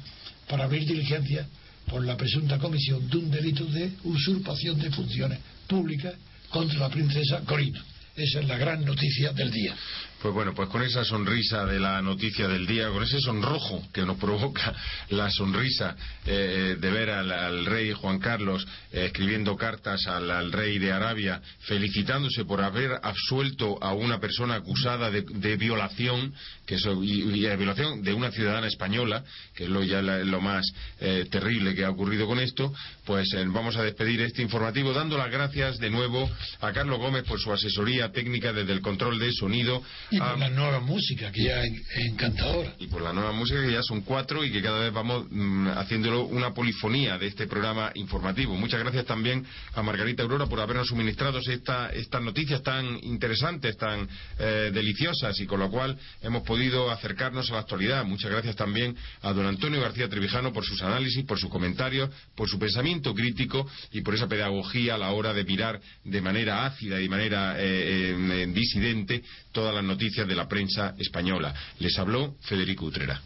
Speaker 2: para abrir diligencia por la presunta comisión de un delito de usurpación de funciones públicas contra la princesa Corina. Esa es la gran noticia del día.
Speaker 3: Pues bueno, pues con esa sonrisa de la noticia del día, con ese sonrojo que nos provoca (laughs) la sonrisa eh, de ver al, rey Juan Carlos eh, escribiendo cartas al, rey de Arabia, felicitándose por haber absuelto a una persona acusada de, violación, que y, de violación de una ciudadana española, que es lo ya lo más eh, terrible que ha ocurrido con esto, pues vamos a despedir este informativo dando las gracias de nuevo a Carlos Gómez por su asesoría técnica desde el control de sonido
Speaker 2: y por la nueva música, que ya es encantadora.
Speaker 3: Y por la nueva música, que ya son cuatro y que cada vez vamos mm, haciéndolo una polifonía de este programa informativo. Muchas gracias también a Margarita Aurora por habernos suministrado esta, estas noticias tan interesantes, tan eh, deliciosas y con lo cual hemos podido acercarnos a la actualidad. Muchas gracias también a don Antonio García Trevijano por sus análisis, por sus comentarios, por su pensamiento crítico y por esa pedagogía a la hora de mirar de manera ácida y de manera eh, eh, disidente todas las noticias de la prensa española. Les habló Federico Utrera.